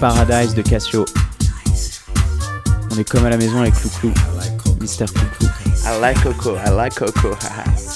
Speaker 6: Paradise
Speaker 1: de Cassio. On est comme à la maison avec
Speaker 7: Clou Clou,
Speaker 1: Mister Clou
Speaker 5: I like Coco, I like Coco.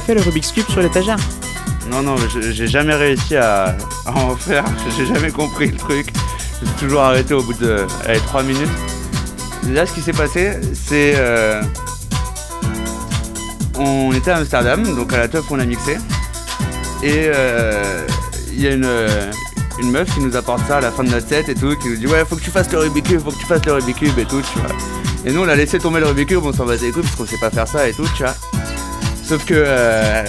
Speaker 4: fait le Rubik's Cube sur l'étagère
Speaker 2: Non, non, j'ai jamais réussi à, en faire. J'ai jamais compris le truc. Suis toujours arrêté au bout de 3 minutes. Là, ce qui s'est passé, c'est. euh, on était à Amsterdam, donc à la teuf, on a mixé. Et euh, il y a une, une meuf qui nous apporte ça à la fin de notre set et tout, qui nous dit Ouais, faut que tu fasses le Rubik's Cube, faut que tu fasses le Rubik's Cube et tout, tu vois. Et nous, on a laissé tomber le Rubik's Cube, on s'en battait les couilles parce qu'on sait pas faire ça et tout, tu vois. Sauf que euh,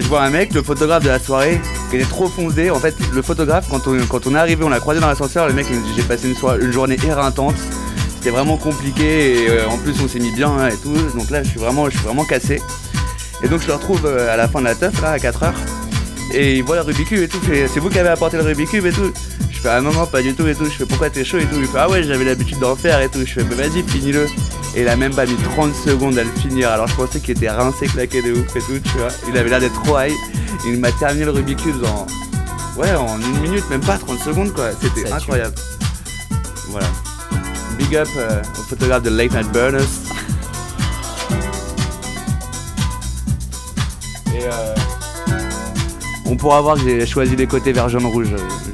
Speaker 2: je vois un mec, le photographe de la soirée, qui était trop foncé. En fait, le photographe, quand on, quand on est arrivé, on l'a croisé dans l'ascenseur. Le mec, J'ai passé une, soirée- une journée éreintante. C'était vraiment compliqué et euh, en plus, on s'est mis bien hein, et tout. Donc là, je suis vraiment, je suis vraiment cassé. Et donc, je le retrouve euh, à la fin de la teuf, là, à 4h. Et il voit le Rubik's Cube et tout. C'est vous qui avez apporté le Rubik's Cube et tout. Je fais Ah non, non, pas du tout et tout. Je fais Pourquoi t'es chaud et tout. Il fait Ah ouais, j'avais l'habitude d'en faire et tout. Je fais Bah vas-y, finis-le. Et il a même pas mis 30 secondes à le finir. Alors je pensais qu'il était rincé, claqué de ouf et tout, tu vois. Il avait l'air d'être trop high. Il m'a terminé le Rubik's Cube en. Ouais, en une minute, même pas 30 secondes quoi. C'était
Speaker 4: tue.
Speaker 2: incroyable. Voilà. Big up euh, au photographe de Late Night Burners. Et euh, on pourra voir que j'ai choisi les côtés vert jaune rouge, euh,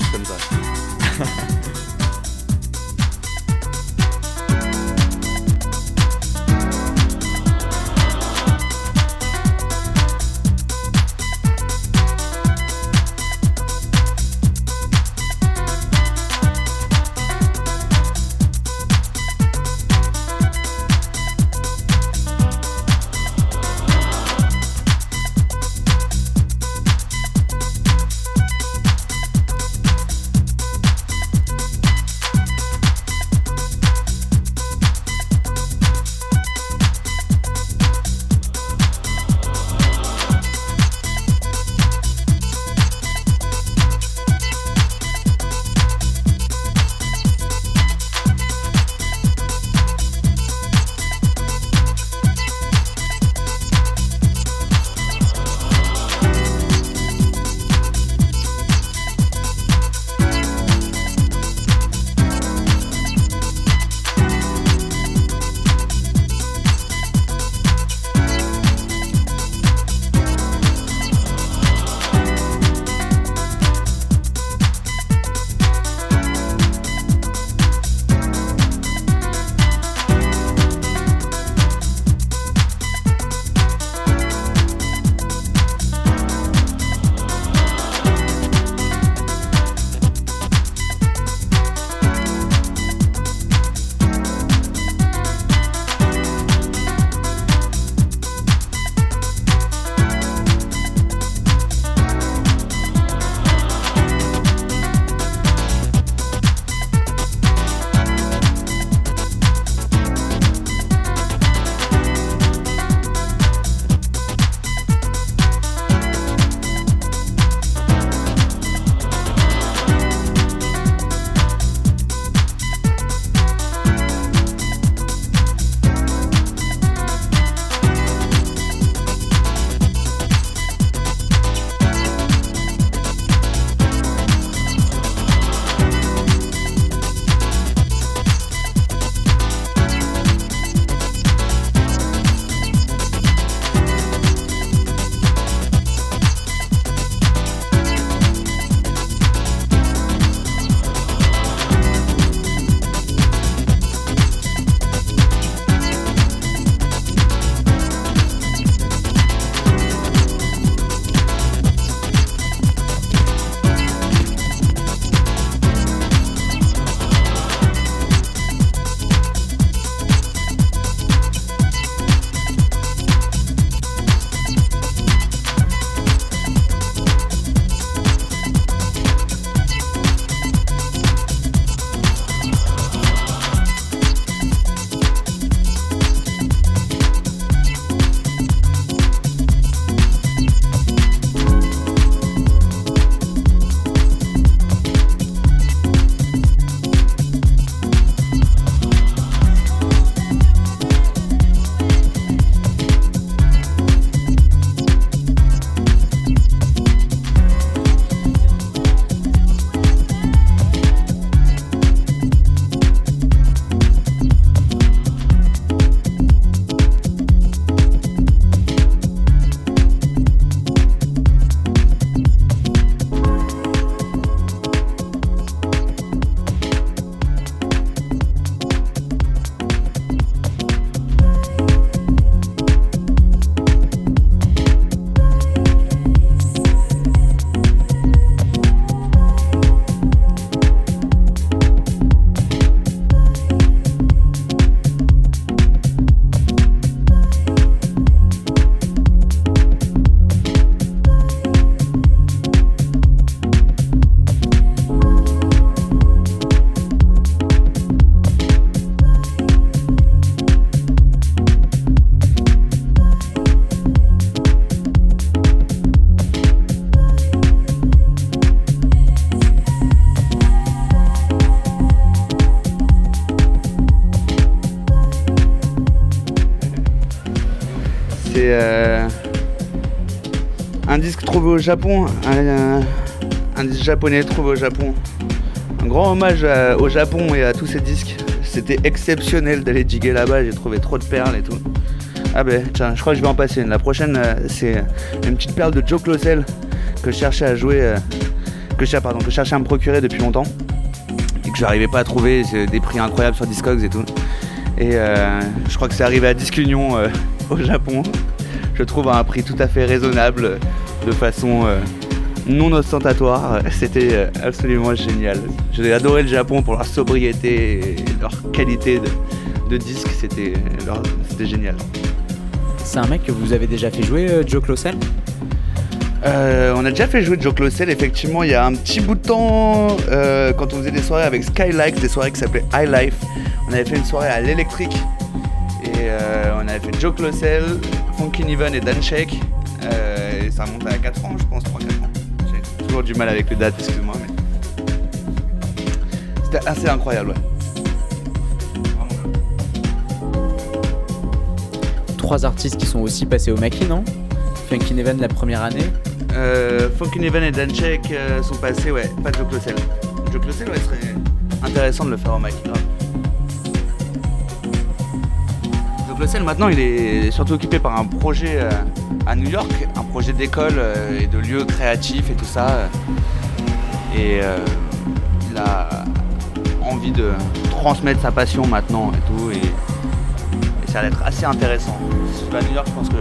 Speaker 2: un disque trouvé au Japon, un, disque japonais trouvé au Japon. Un grand hommage au Japon et à tous ces disques. C'était exceptionnel d'aller diguer là-bas, j'ai trouvé trop de perles et tout. Ah ben tiens, je crois que je vais en passer une. La prochaine, euh, c'est une petite perle de Joe Closel que je cherchais à jouer, euh, que je, cherchais à me procurer depuis longtemps et que j'arrivais pas à trouver. Des prix incroyables sur Discogs et tout. Et euh, je crois que c'est arrivé à Disque Union euh, au Japon. Je trouve à un prix tout à fait raisonnable, de façon euh, non ostentatoire. C'était euh, absolument génial. J'ai adoré le Japon pour leur sobriété et leur qualité de, de disque. C'était c'était génial.
Speaker 4: C'est un mec que vous avez déjà fait jouer, euh, Joe Closel
Speaker 2: Euh, on a déjà fait jouer Joe Closel effectivement il y a un petit bout de temps euh, quand on faisait des soirées avec Skylight, des soirées qui s'appelaient High Life. On avait fait une soirée à l'électrique et euh, on avait fait Joe Closel, Funky Niven et Dan Shake. Euh, et ça remonte à 4 ans je pense, 3-4 ans. J'ai toujours du mal avec les dates, excuse-moi. Mais... C'était assez incroyable ouais.
Speaker 4: Trois artistes qui sont aussi passés au Maki, non? Funky Neven la première année.
Speaker 2: Euh, Funky et Dan Shake euh, sont passés, ouais, pas Joe Closel. Joe Closel, ouais, serait intéressant de le faire au grave. Closel, maintenant, il est surtout occupé par un projet euh, à New York, un projet d'école euh, et de lieux créatifs et tout ça. euh. Et il a envie de transmettre sa passion maintenant et tout. Et, ça va être assez intéressant. À New York, je pense que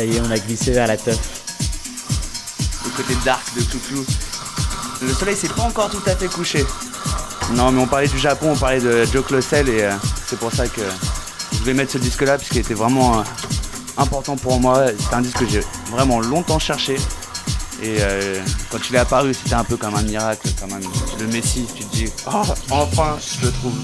Speaker 4: Ça y est, on a glissé vers la teuf.
Speaker 2: le côté dark de Toutou. Le soleil s'est pas encore tout à fait couché. Non, mais on parlait du Japon, on parlait de Joe Closel et euh, c'est pour ça que je voulais mettre ce disque-là parce qu'il était vraiment euh, important pour moi. C'est un disque que j'ai vraiment longtemps cherché et euh, quand il est apparu, c'était un peu comme un miracle, comme un, le Messie. Tu te dis, oh, enfin, je le trouve.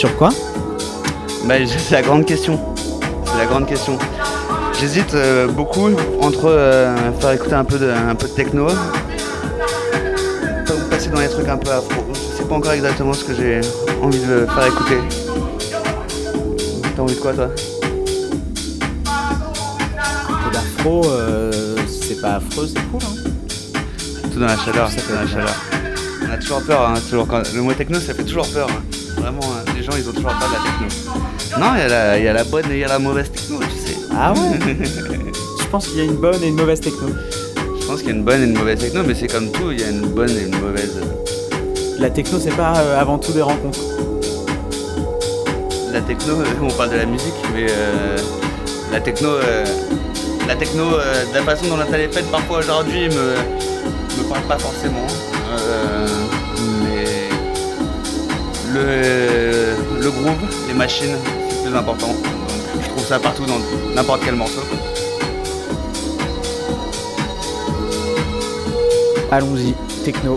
Speaker 1: Sur quoi
Speaker 2: Bah, c'est la grande question. C'est la grande question. J'hésite euh, beaucoup entre euh, faire écouter un peu de, un peu de techno, pas ou passer dans les trucs un peu afro. Je sais pas encore exactement ce que j'ai envie de faire écouter. T'as envie de quoi toi
Speaker 1: Et d'afro, euh, c'est pas affreux, c'est cool. Hein.
Speaker 2: Tout dans la chaleur,
Speaker 1: fait
Speaker 2: dans la chaleur. On a toujours peur, hein, toujours quand- le mot techno ça fait toujours peur. hein. Vraiment, hein, les gens ils ont toujours peur de la techno. Non, il y, a la- il y a la bonne et il y a la mauvaise techno, tu sais.
Speaker 1: Ah ouais? Je pense qu'il y a une bonne et une mauvaise techno.
Speaker 2: Je pense qu'il y a une bonne et une mauvaise techno, mais c'est comme tout, il y a une bonne et une mauvaise.
Speaker 1: La techno, c'est pas euh, avant tout des rencontres.
Speaker 2: La techno, euh, on parle de la musique, mais euh, la techno, euh, la techno, de la façon dont elle est faite parfois aujourd'hui me, me parle pas forcément. Mais le, le groove, les machines, c'est plus important. Je trouve ça partout dans n'importe quel morceau.
Speaker 1: Allons-y, techno.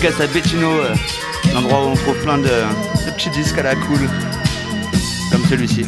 Speaker 5: big à Bettino, l'endroit où on trouve plein de, de petits disques à la cool, comme celui-ci.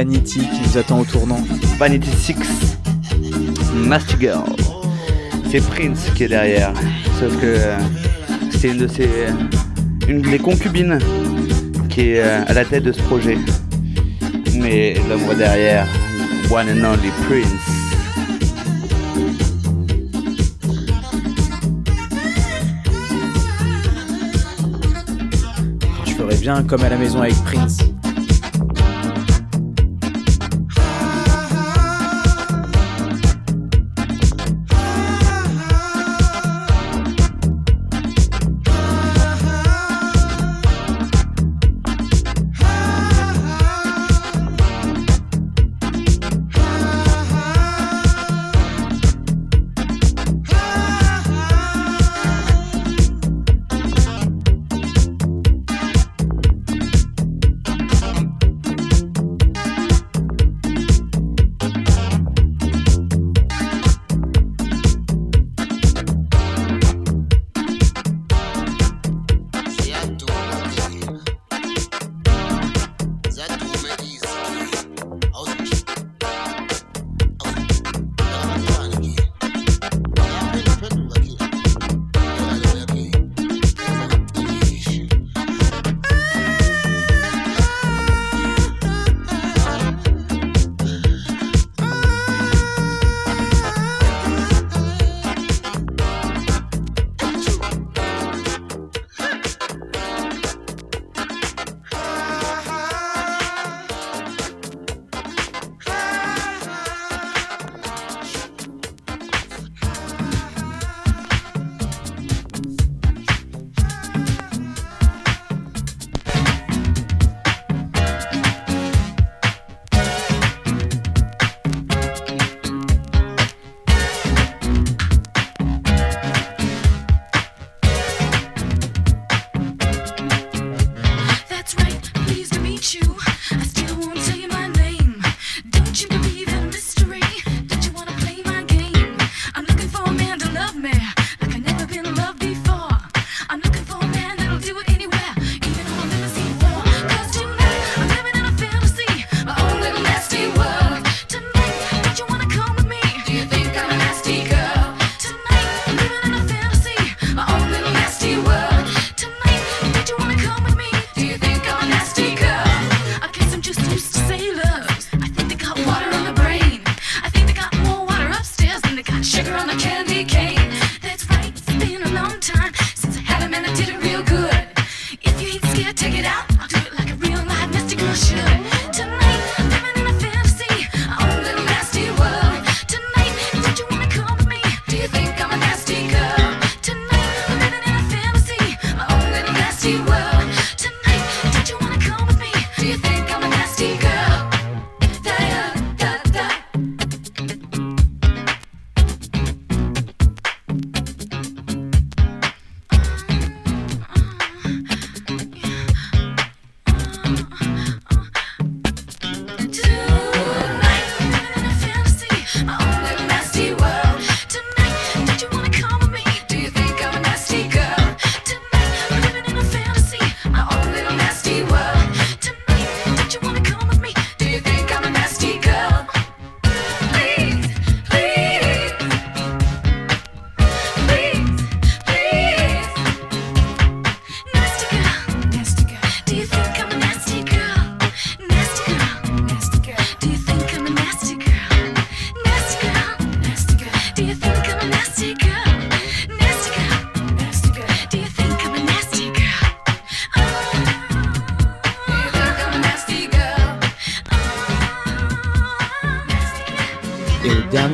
Speaker 4: Vanity qui nous attend au tournant.
Speaker 2: Vanity 6, Master Girl. C'est Prince qui est derrière. Sauf que euh, c'est une de ses. Euh, une des concubines qui est euh, à la tête de ce projet. Mais l'ombre derrière, One and Only Prince.
Speaker 4: Je ferais bien comme à la maison avec Prince.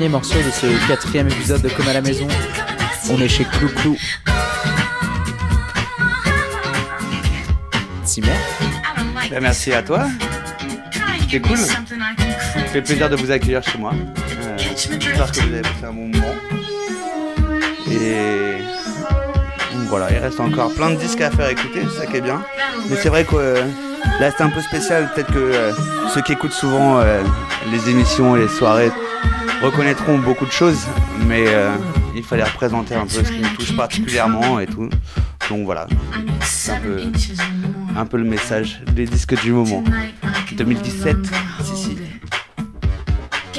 Speaker 4: morceau de ce quatrième épisode de Comme à la maison. On est chez Clou Clou. Simon
Speaker 2: ben Merci à toi. C'est cool. Ça me fait plaisir de vous accueillir chez moi. Euh, J'espère que vous avez passé un bon moment. Et voilà, il reste encore plein de disques à faire écouter, c'est ça qui est bien. Mais c'est vrai que euh, là c'est un peu spécial, peut-être que euh, ceux qui écoutent souvent les émissions et les soirées reconnaîtront beaucoup de choses, mais euh, il fallait représenter un peu ce qui me touche particulièrement et tout. Donc voilà, un peu, un peu le message des disques du moment. 2017.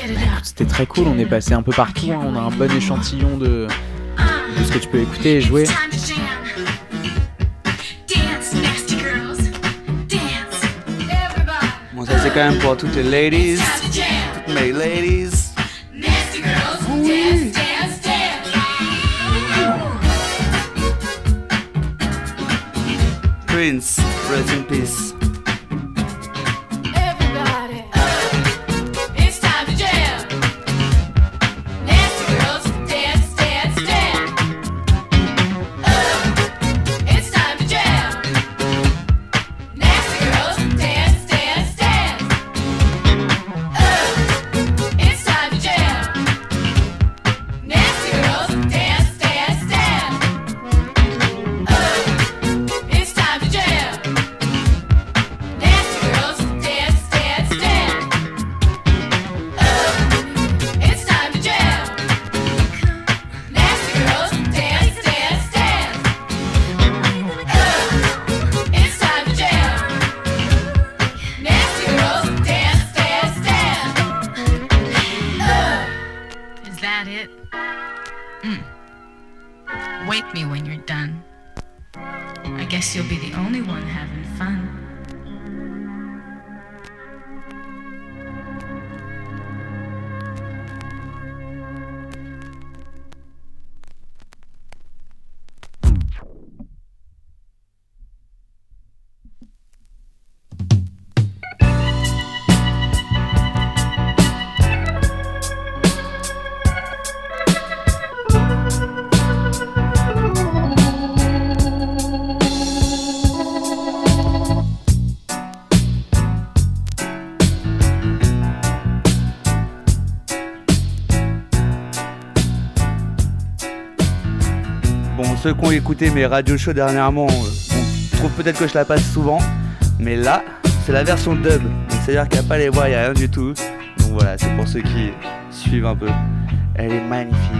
Speaker 4: Bah, c'était très cool, on est passé un peu partout, hein. on a un bon échantillon de, de ce que tu peux écouter et jouer.
Speaker 2: Bon, ça c'est quand même pour toutes les ladies, toutes mes ladies. Rest in peace. Ceux qui ont écouté mes radio shows dernièrement, euh, on trouve peut-être que je la passe souvent, mais là, c'est la version dub. C'est-à-dire qu'il n'y a pas les voix, il n'y a rien du tout. Donc voilà, c'est pour ceux qui suivent un peu. Elle est magnifique,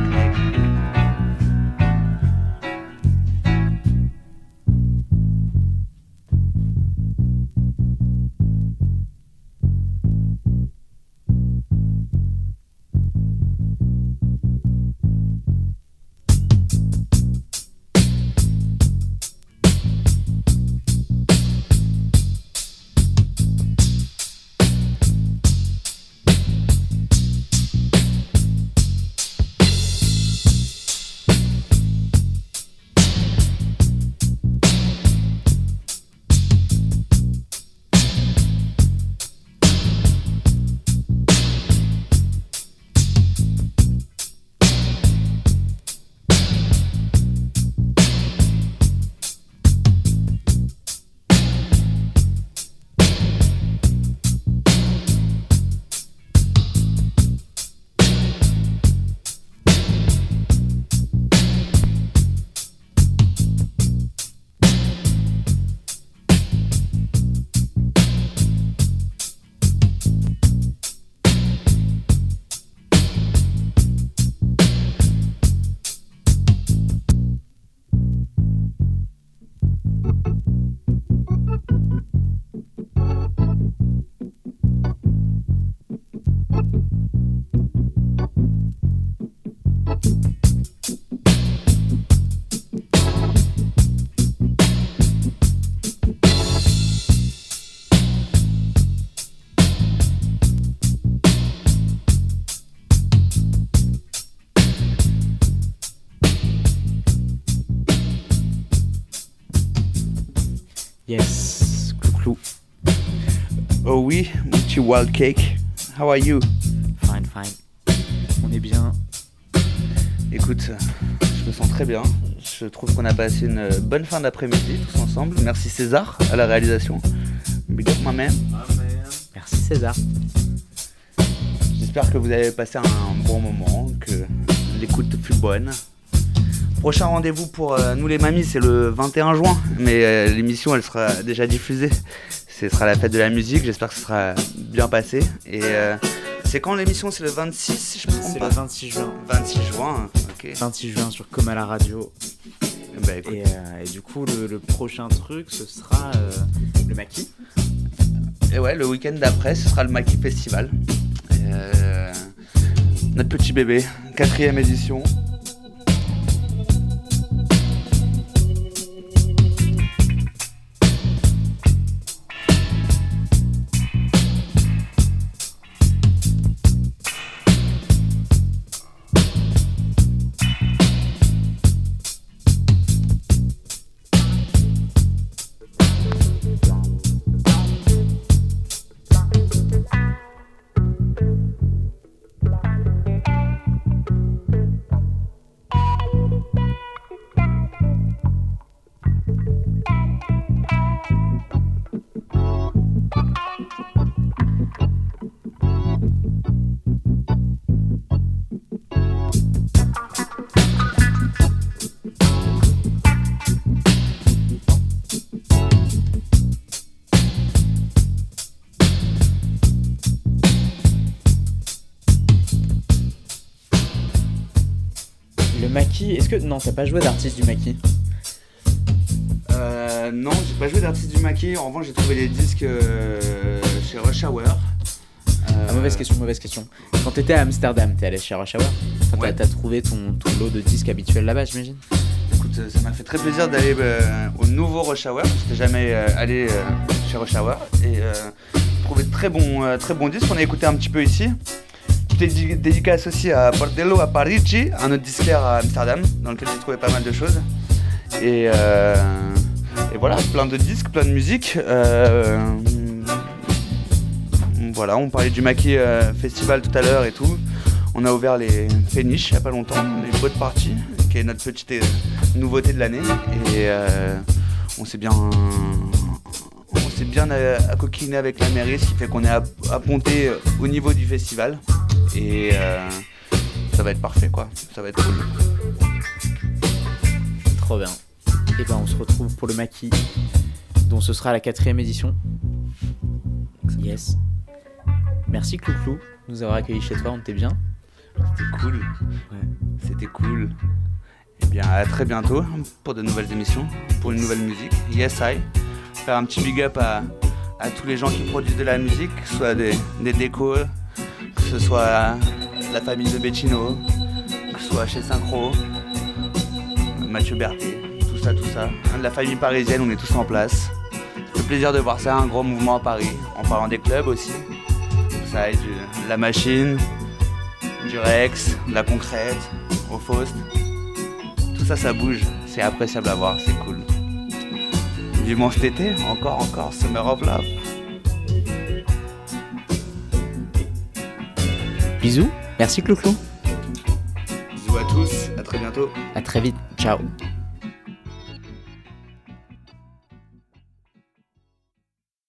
Speaker 2: wild cake. How are you?
Speaker 4: Fine, fine. On est bien.
Speaker 2: Écoute, je me sens très bien. Je trouve qu'on a passé une bonne fin d'après-midi tous ensemble. Merci César à la réalisation. Big up my man.
Speaker 4: Merci César.
Speaker 2: J'espère que vous avez passé un bon moment, que l'écoute fut bonne. Prochain rendez-vous pour euh, nous les mamies, c'est le 21 juin, mais euh, l'émission elle sera déjà diffusée. Ce sera la fête de la musique, j'espère que ce sera bien passé. Et euh, c'est quand l'émission? C'est le 26, si je me trompe
Speaker 4: C'est le 26 juin.
Speaker 2: 26 juin, ok.
Speaker 4: 26 juin sur Comme à la radio.
Speaker 2: Bah,
Speaker 4: Et, euh, et du coup, le, le prochain truc, ce sera euh, le maquis.
Speaker 2: Et ouais, le week-end d'après, ce sera le Maki Festival. Notre petit bébé, quatrième édition.
Speaker 4: T'as pas joué d'artiste du maquis
Speaker 2: Euh, non, j'ai pas joué d'artiste du maquis. En revanche, j'ai trouvé les disques euh, chez Rush Hour. Euh,
Speaker 4: Ah, mauvaise question, mauvaise question. Quand t'étais à Amsterdam, t'es allé chez Rush Hour Enfin, t'as-
Speaker 2: Ouais.
Speaker 4: T'as trouvé ton, ton lot de disques habituels là-bas, j'imagine
Speaker 2: Écoute, euh, ça m'a fait très plaisir d'aller euh, au nouveau Rush Hour. J'étais jamais euh, allé euh, chez Rush Hour. Et euh, trouvé de très bons euh, très bons disques. On a écouté un petit peu ici. Tout est dé- dédicace aussi à Portello à Parigi, un autre disquaire à Amsterdam, dans lequel j'ai trouvé pas mal de choses. Et, euh, et voilà, plein de disques, plein de musique. Euh, voilà, on parlait du Maquis euh, Festival tout à l'heure et tout. On a ouvert les péniches il n'y a pas longtemps, les boat party, qui est notre petite nouveauté de l'année. Et on s'est bien, s'est bien euh, accoquiné avec la mairie, ce qui fait qu'on est apponté au niveau du festival. Et euh, ça va être parfait quoi, ça va être cool.
Speaker 4: Trop bien. Et ben, on se retrouve pour le maquis, dont ce sera la quatrième édition. Yes. Merci Clouclou de nous avoir accueillis chez toi, on était bien.
Speaker 2: C'était cool. C'était cool. Et bien à très bientôt pour de nouvelles émissions, pour une nouvelle musique. Yes I. Faire un petit big up à, tous les gens qui produisent de la musique, que ce soit des, des décos, que ce soit la famille de Bettino, que ce soit chez Synchro, Mathieu Berthet, tout ça, tout ça. De la famille parisienne, on est tous en place. Le plaisir de voir ça, un gros mouvement à Paris, en parlant des clubs aussi. Ça aide du- la machine, du Rex, de la concrète, au Faust. Tout ça, ça bouge. C'est appréciable à voir, c'est cool. Vivement cet été, encore, encore, Summer of Love.
Speaker 4: Bisous, merci Clouclou.
Speaker 2: Bisous à tous, à très bientôt.
Speaker 4: À très vite, ciao.